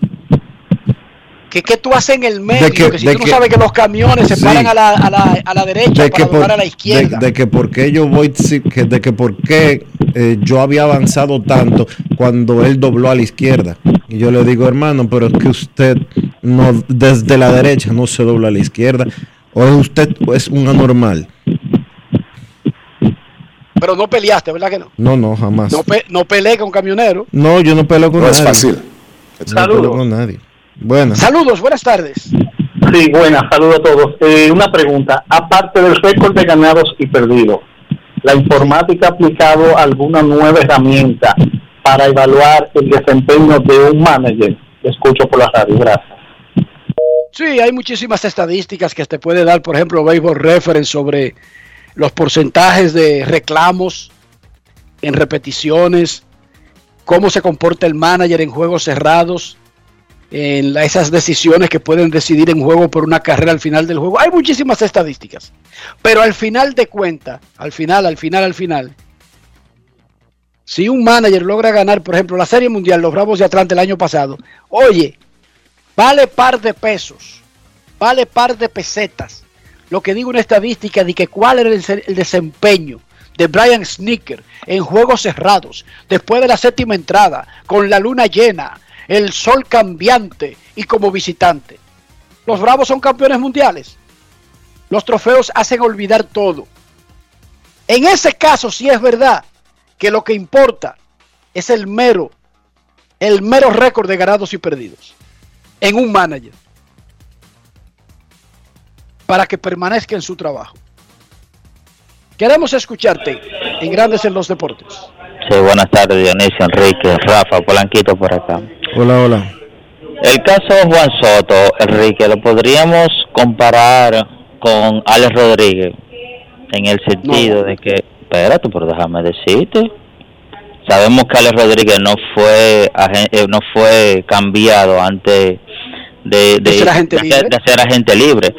¿Qué, qué tú haces en el medio? que- que, si de tú no sabes que los camiones se Sí. paran a la, a la, a la derecha de para por, a la de, izquierda. de que por qué yo voy de que por qué eh, yo había avanzado tanto cuando él dobló a la izquierda y yo le digo hermano pero es que usted no desde la derecha no se dobla a la izquierda o es usted es un anormal Pero no peleaste, ¿verdad que no? no no jamás No, pe- no peleé con un camionero. no yo no peleo con No nadie es fácil. no peleo con nadie bueno Saludos, buenas tardes. Sí, buenas, saludos a todos. Eh, una pregunta, aparte del récord de ganados y perdidos, ¿la informática ha aplicado alguna nueva herramienta para evaluar el desempeño de un manager? Escucho por la radio, gracias. Sí, hay muchísimas estadísticas que te puede dar, por ejemplo, Baseball Reference sobre los porcentajes de reclamos en repeticiones, cómo se comporta el manager en juegos cerrados, en esas decisiones que pueden decidir en juego por una carrera al final del juego. Hay muchísimas estadísticas, pero al final de cuentas, al final, al final, al final, si un manager logra ganar, por ejemplo, la Serie Mundial, los Bravos de Atlanta el año pasado, oye, vale par de pesos, vale par de pesetas. Lo que digo una estadística de que cuál era el, se- el desempeño de Brian Snicker en juegos cerrados, después de la séptima entrada, con la luna llena, el sol cambiante y como visitante. Los Bravos son campeones mundiales. Los trofeos hacen olvidar todo. En ese caso sí es verdad que lo que importa es el mero, el mero récord de ganados y perdidos en un manager para que permanezca en su trabajo. Queremos escucharte en Grandes en los Deportes. Sí, buenas tardes, Dionisio, Enrique, Rafa, Polanquito por acá. hola hola El caso Juan Soto, Enrique, lo podríamos comparar con Alex Rodríguez en el sentido de que, espérate, pero déjame decirte, sabemos que Alex Rodríguez no fue eh, no fue cambiado antes de, De ser agente de libre. de ser agente libre.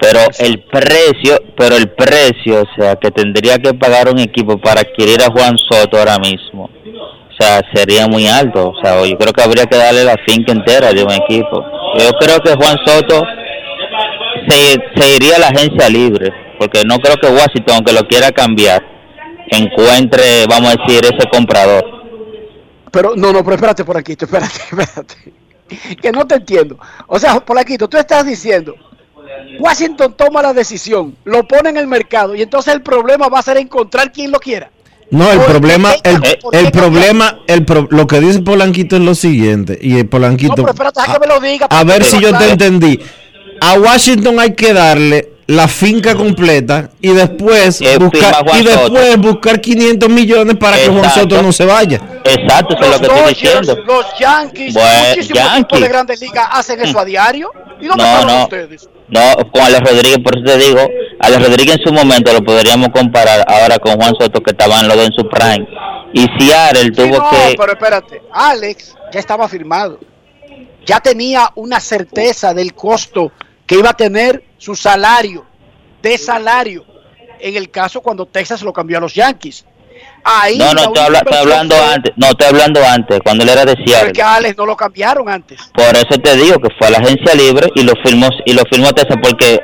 Pero el precio, pero el precio, o sea, que tendría que pagar un equipo para adquirir a Juan Soto ahora mismo, o sea, sería muy alto. O sea, yo creo que habría que darle la finca entera de un equipo. Yo creo que Juan Soto se, iría a la agencia libre, porque no creo que Washington, aunque lo quiera cambiar, encuentre, vamos a decir, ese comprador. Pero no, no, pero espérate por aquí, espérate, espérate. Que no te entiendo. O sea, por aquí, tú estás diciendo, Washington toma la decisión, lo pone en el mercado y entonces el problema va a ser encontrar quien lo quiera. No, el ¿Por problema, el, problema, el pro- lo que dice Polanquito es lo siguiente, y el Polanquito, No, pero espérate, deja que me lo diga. a ver si yo te entendí. A Washington hay que darle la finca completa y después buscar y después buscar 500 millones para que Juan Exacto. Soto no se vaya. Exacto, eso es lo que estoy diciendo. los Yankees, Bueno, muchísimos Yankees. equipos de grandes ligas hacen eso a diario. ¿Y dónde No, no. ustedes? No, con Alex Rodríguez, por eso te digo, Alex Rodríguez en su momento lo podríamos comparar ahora con Juan Soto que estaba en lo de en su prime. Y Seattle Sí, tuvo no, que... pero espérate, Alex ya estaba firmado. Ya tenía una certeza del costo que iba a tener su salario, de salario, en el caso cuando Texas lo cambió a los Yankees. Ahí No, no, estoy, habla- estoy hablando fue- antes, no, estoy hablando antes, cuando él era de Seattle. que a Alex no lo cambiaron antes. Por eso te digo que fue a la agencia libre y lo firmó y lo firmó Texas porque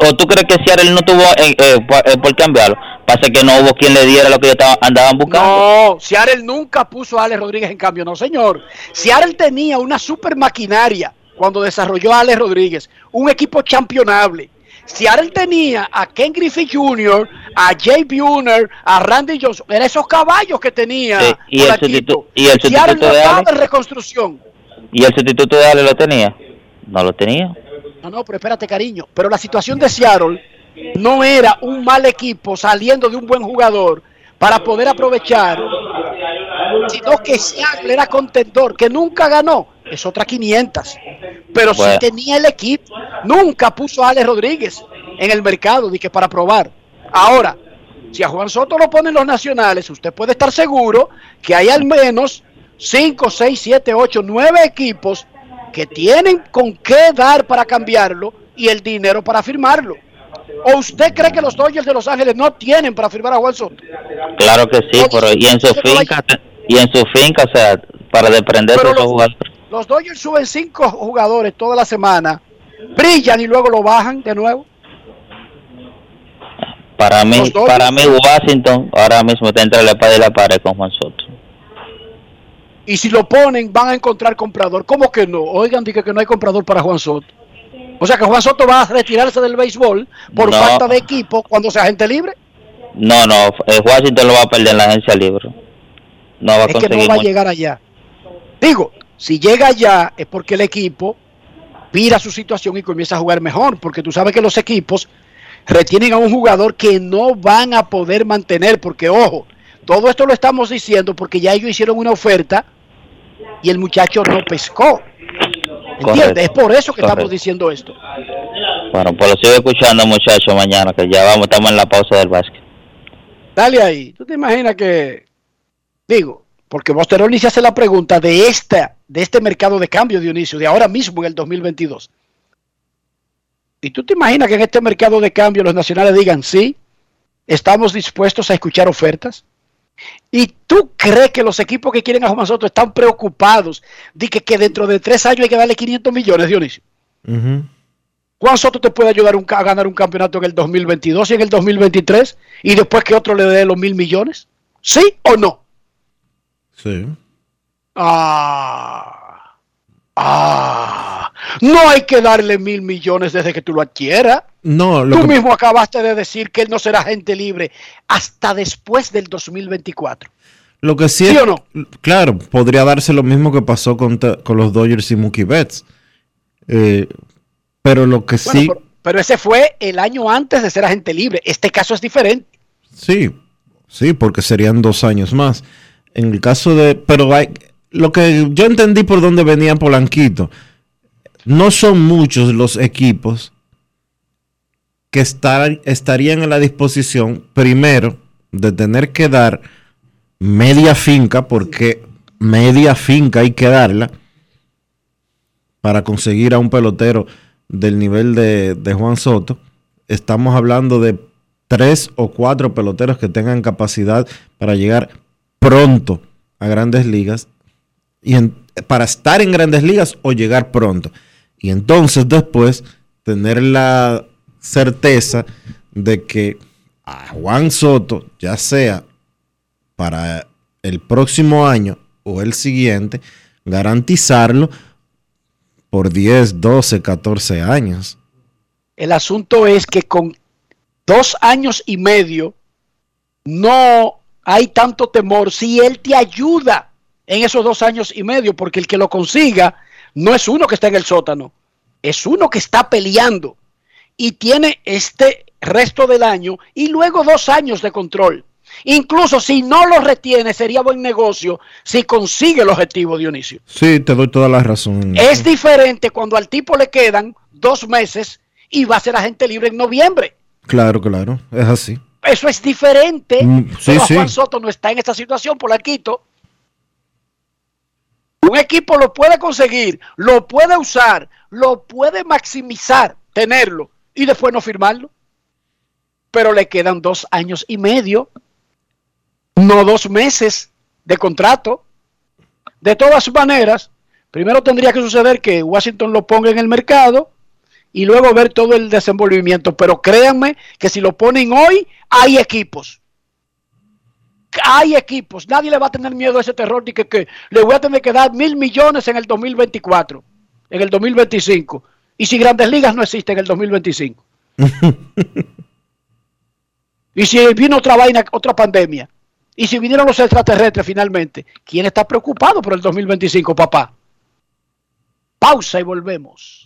o tú crees que Seattle no tuvo eh, eh, por, eh, cambiarlo, pasa que no hubo quien le diera lo que ellos andaban buscando. No, Seattle nunca puso a Alex Rodríguez en cambio, no señor. Seattle tenía una super maquinaria cuando desarrolló a Alex Rodríguez, un equipo championable. Seattle tenía a Ken Griffey Jr., a Jay Buhner, a Randy Johnson, eran esos caballos que tenía. Sí, y, el Polanquito. sustitu- y el Seattle sustituto de Ale, en reconstrucción. y el sustituto de Ale lo tenía. No lo tenía. No, no, pero espérate, cariño. Pero la situación de Seattle no era un mal equipo saliendo de un buen jugador para poder aprovechar, sino que Seattle era contendor, que nunca ganó. Es otra 500. pero Bueno. sí tenía el equipo. Nunca puso a Alex Rodríguez en el mercado, dije para probar. Ahora, si a Juan Soto lo ponen los nacionales, usted puede estar seguro que hay al menos 5, 6, 7, 8, 9 equipos que tienen con qué dar para cambiarlo y el dinero para firmarlo. ¿O usted cree que los Dodgers de Los Ángeles no tienen para firmar a Juan Soto? Claro que sí, pero y en su finca, y en su finca, o sea, para desprenderse de esos los- jugadores. Los Dodgers suben cinco jugadores toda la semana, brillan y luego lo bajan de nuevo. Para mí, para mí Washington ahora mismo está entre la espada y la pared con Juan Soto. Y si lo ponen, van a encontrar comprador. ¿Cómo que no? Oigan, dije que no hay comprador para Juan Soto. O sea que Juan Soto va a retirarse del béisbol por No. falta de equipo cuando sea gente libre. No, no, eh, Washington lo va a perder en la agencia libre. No va a Es que no va a llegar allá. Digo, si llega allá es porque el equipo vira su situación y comienza a jugar mejor. Porque tú sabes que los equipos retienen a un jugador que no van a poder mantener. Porque, ojo, todo esto lo estamos diciendo porque ya ellos hicieron una oferta y el muchacho no pescó. ¿Entiendes? Es por eso que estamos diciendo esto. Bueno, pues lo sigo escuchando, muchachos, mañana, que ya vamos, estamos en la pausa del básquet. Dale ahí. ¿Tú te imaginas que, digo, porque Bosteroni se hace la pregunta de esta, de este mercado de cambio, Dionisio, de ahora mismo en el 2022. ¿Y tú te imaginas que en este mercado de cambio los nacionales digan, sí, estamos dispuestos a escuchar ofertas? ¿Y tú crees que los equipos que quieren a Juan Soto están preocupados de que, que dentro de tres años hay que darle 500 millones, Dionisio? Ujú. Juan Soto te puede ayudar un a ganar un campeonato en el 2022 y en el 2023 y después que otro le dé los mil millones. ¿Sí o no? Sí. Ah, ah, no hay que darle mil millones desde que tú lo adquieras. No, lo Tú que- mismo acabaste de decir que él no será gente libre hasta después del 2024. Lo que sí, ¿Sí es- o no? claro, podría darse lo mismo que pasó con, con los Dodgers y Mookie Betts. Eh, pero lo que Bueno, sí, pero, pero ese fue el año antes de ser agente libre. Este caso es diferente. sí, sí, porque serían dos años más. En el caso de, pero hay, lo que yo entendí por dónde venía Polanquito, no son muchos los equipos que estar- estarían en la disposición, primero, de tener que dar media finca, porque media finca hay que darla para conseguir a un pelotero del nivel de Juan Soto. Estamos hablando de tres o cuatro peloteros que tengan capacidad para llegar pronto a grandes ligas y para estar en grandes ligas o llegar pronto. Y entonces después tener la certeza de que a Juan Soto, ya sea para el próximo año o el siguiente, garantizarlo por 10, 12, 14 años. El asunto es que con dos años y medio no hay tanto temor si él te ayuda en esos dos años y medio, porque el que lo consiga no es uno que está en el sótano, es uno que está peleando y tiene este resto del año y luego dos años de control. Incluso si no lo retiene, sería buen negocio si consigue el objetivo, Dionisio. Sí, te doy toda la razón. Es diferente cuando al tipo le quedan dos meses y va a ser agente libre en noviembre. Claro, claro, es así. Eso es diferente. Mm, sí, pero sí. Juan Soto no está en esta situación, por la quito. Un equipo lo puede conseguir, lo puede usar, lo puede maximizar, tenerlo y después no firmarlo. Pero le quedan dos años y medio, no dos meses de contrato. De todas maneras, primero tendría que suceder que Washington lo ponga en el mercado y luego ver todo el desenvolvimiento. Pero créanme que si lo ponen hoy, hay equipos. Hay equipos. Nadie le va a tener miedo a ese terror de que, que le voy a tener que dar mil millones en el 2024, en el 2025. Y si grandes ligas no existen en el 2025. y si vino otra vaina, otra pandemia. Y si vinieron los extraterrestres finalmente. ¿Quién está preocupado por el 2025, papá? Pausa y volvemos.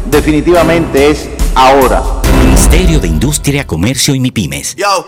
definitivamente es ahora. Ministerio de Industria, Comercio y MIPIMES. Yo,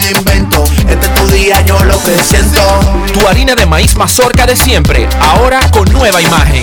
Este es tu. Tu harina de maíz mazorca de siempre, ahora con nueva imagen.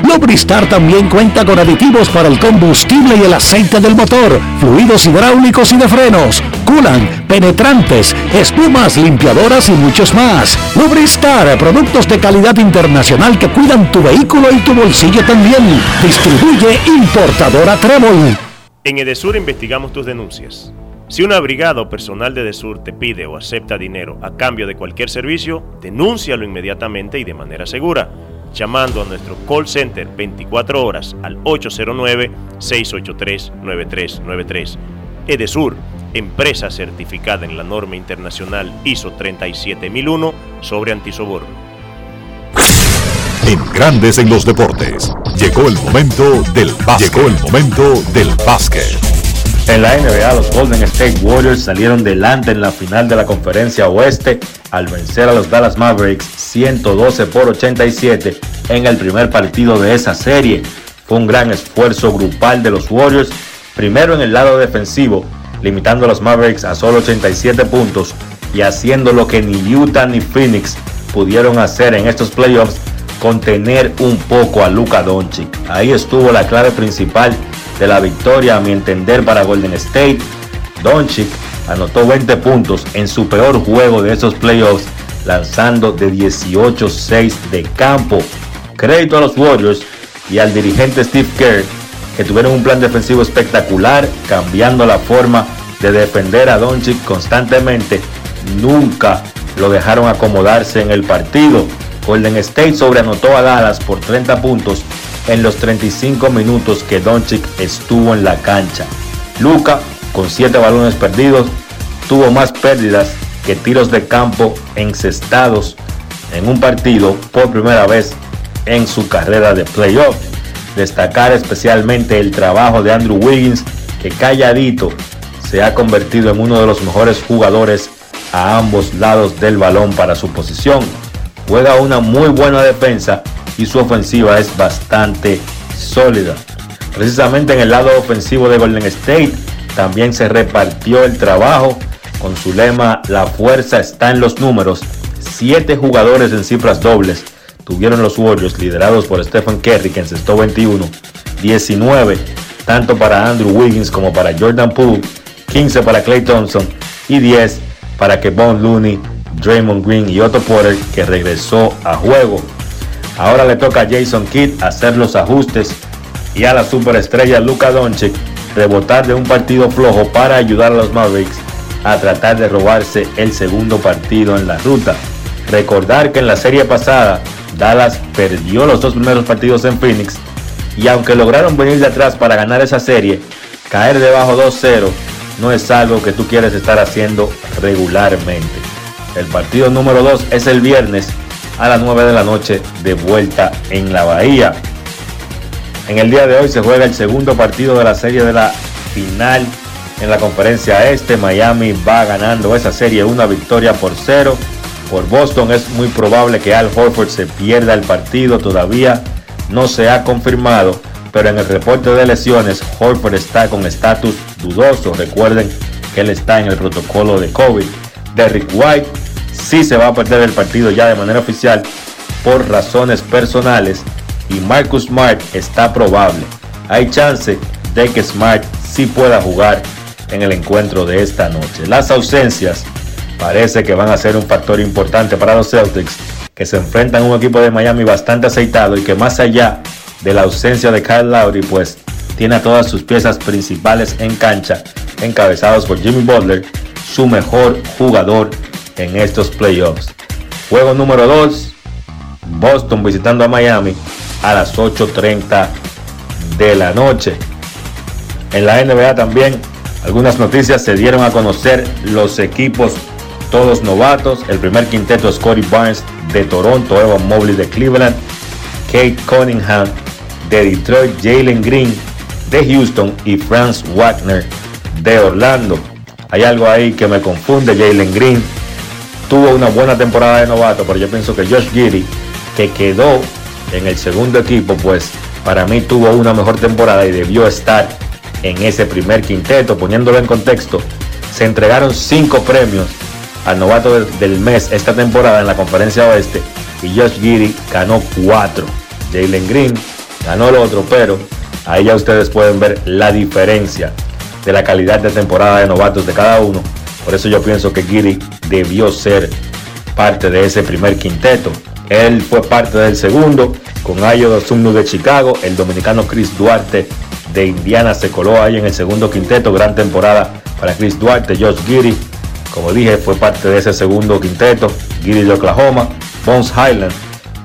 Lubristar también cuenta con aditivos para el combustible y el aceite del motor fluidos hidráulicos y de frenos, culan, penetrantes, espumas, limpiadoras y muchos más. Lubristar, productos de calidad internacional que cuidan tu vehículo y tu bolsillo también. Distribuye importadora Trébol. En Edesur investigamos tus denuncias. Si una brigada o personal de Edesur te pide o acepta dinero a cambio de cualquier servicio, denúncialo inmediatamente y de manera segura llamando a nuestro call center 24 horas al 809-683-9393. Edesur, empresa certificada en la norma internacional ISO 37001 sobre antisoborno. En Grandes en los Deportes, llegó el momento del básquet. Llegó el momento del básquet. En la NBA, los Golden State Warriors salieron delante en la final de la conferencia oeste al vencer a los Dallas Mavericks 112 por 87 en el primer partido de esa serie. Fue un gran esfuerzo grupal de los Warriors, primero en el lado defensivo, limitando a los Mavericks a solo 87 puntos y haciendo lo que ni Utah ni Phoenix pudieron hacer en estos playoffs, contener un poco a Luka Doncic. Ahí estuvo la clave principal de la victoria, a mi entender, para Golden State. Doncic anotó 20 puntos en su peor juego de esos playoffs, lanzando de 18-6 de campo. Crédito a los Warriors y al dirigente Steve Kerr, que tuvieron un plan defensivo espectacular, cambiando la forma de defender a Doncic constantemente. Nunca lo dejaron acomodarse en el partido. Golden State sobreanotó a Dallas por 30 puntos en los 35 minutos que Doncic estuvo en la cancha. Luca, con 7 balones perdidos, tuvo más pérdidas que tiros de campo encestados en un partido por primera vez en su carrera de playoff. Destacar especialmente el trabajo de Andrew Wiggins, que calladito se ha convertido en uno de los mejores jugadores a ambos lados del balón para su posición. Juega una muy buena defensa y su ofensiva es bastante sólida. Precisamente en el lado ofensivo de Golden State también se repartió el trabajo con su lema La fuerza está en los números. Siete jugadores en cifras dobles tuvieron los Warriors liderados por Stephen Curry que encestó 21, 19 tanto para Andrew Wiggins como para Jordan Poole, 15 para Clay Thompson y 10 para Kevon Looney, Draymond Green y Otto Porter que regresó a juego. Ahora le toca a Jason Kidd hacer los ajustes y a la superestrella Luka Doncic rebotar de un partido flojo para ayudar a los Mavericks a tratar de robarse el segundo partido en la ruta. Recordar que en la serie pasada Dallas perdió los dos primeros partidos en Phoenix y aunque lograron venir de atrás para ganar esa serie, caer debajo 2-0 no es algo que tú quieres estar haciendo regularmente. El partido número 2 es el viernes a las 9 de la noche de vuelta en la Bahía. En el día de hoy se juega el segundo partido de la serie de la final en la conferencia este. Miami va ganando esa serie una victoria por cero por Boston. Es muy probable que Al Horford se pierda el partido. Todavía no se ha confirmado, pero en el reporte de lesiones, Horford está con estatus dudoso. Recuerden que él está en el protocolo de COVID. Derrick White sí se va a perder el partido ya de manera oficial por razones personales. Y Marcus Smart está probable. Hay chance de que Smart sí pueda jugar en el encuentro de esta noche. Las ausencias parece que van a ser un factor importante para los Celtics, que se enfrentan a un equipo de Miami bastante aceitado y que más allá de la ausencia de Kyle Lowry, pues tiene a todas sus piezas principales en cancha, encabezados por Jimmy Butler, su mejor jugador en estos playoffs. Juego número 2, Boston visitando a Miami a las 8.30 de la noche. En la NBA también algunas noticias se dieron a conocer los equipos todos novatos. El primer quinteto es Scotty Barnes de Toronto, Evan Mobley de Cleveland, Kate Cunningham de Detroit, Jalen Green de Houston y Franz Wagner de Orlando. Hay algo ahí que me confunde. Jalen Green tuvo una buena temporada de novato, pero yo pienso que Josh Giddy, que quedó en el segundo equipo, pues para mí tuvo una mejor temporada y debió estar en ese primer quinteto. Poniéndolo en contexto, se entregaron cinco premios al novato del mes esta temporada en la conferencia oeste y Josh Giddy ganó cuatro. Jalen Green ganó el otro, pero ahí ya ustedes pueden ver la diferencia de la calidad de temporada de novatos de cada uno. Por eso yo pienso que Giddy debió ser parte de ese primer quinteto. Él fue parte del segundo con Ayo Dosumnu de Chicago, el dominicano Chris Duarte de Indiana se coló ahí en el segundo quinteto, gran temporada para Chris Duarte, Josh Giddy, como dije, fue parte de ese segundo quinteto, Giddy de Oklahoma, Bones Highland,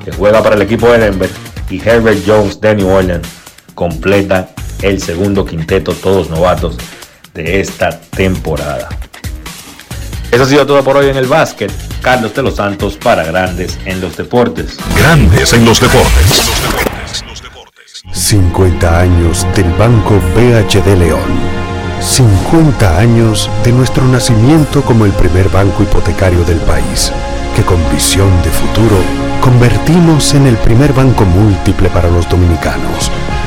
que juega para el equipo de Denver, y Herbert Jones de New Orleans completa el segundo quinteto, todos novatos de esta temporada. Eso ha sido todo por hoy en el básquet. Carlos de los Santos para Grandes en los Deportes. Grandes en los Deportes. 50 años del Banco BHD León. 50 años de nuestro nacimiento como el primer banco hipotecario del país, que con visión de futuro convertimos en el primer banco múltiple para los dominicanos.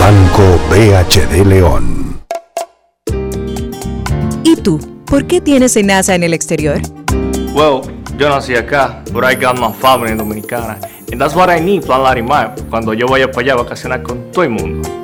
Banco BHD León. ¿Y tú? ¿Por qué tienes NASA en el exterior? Well, yo nací acá, but I got my family dominicana. And that's what I need, Plan Larimar, cuando yo vaya para allá a vacacionar con todo el mundo.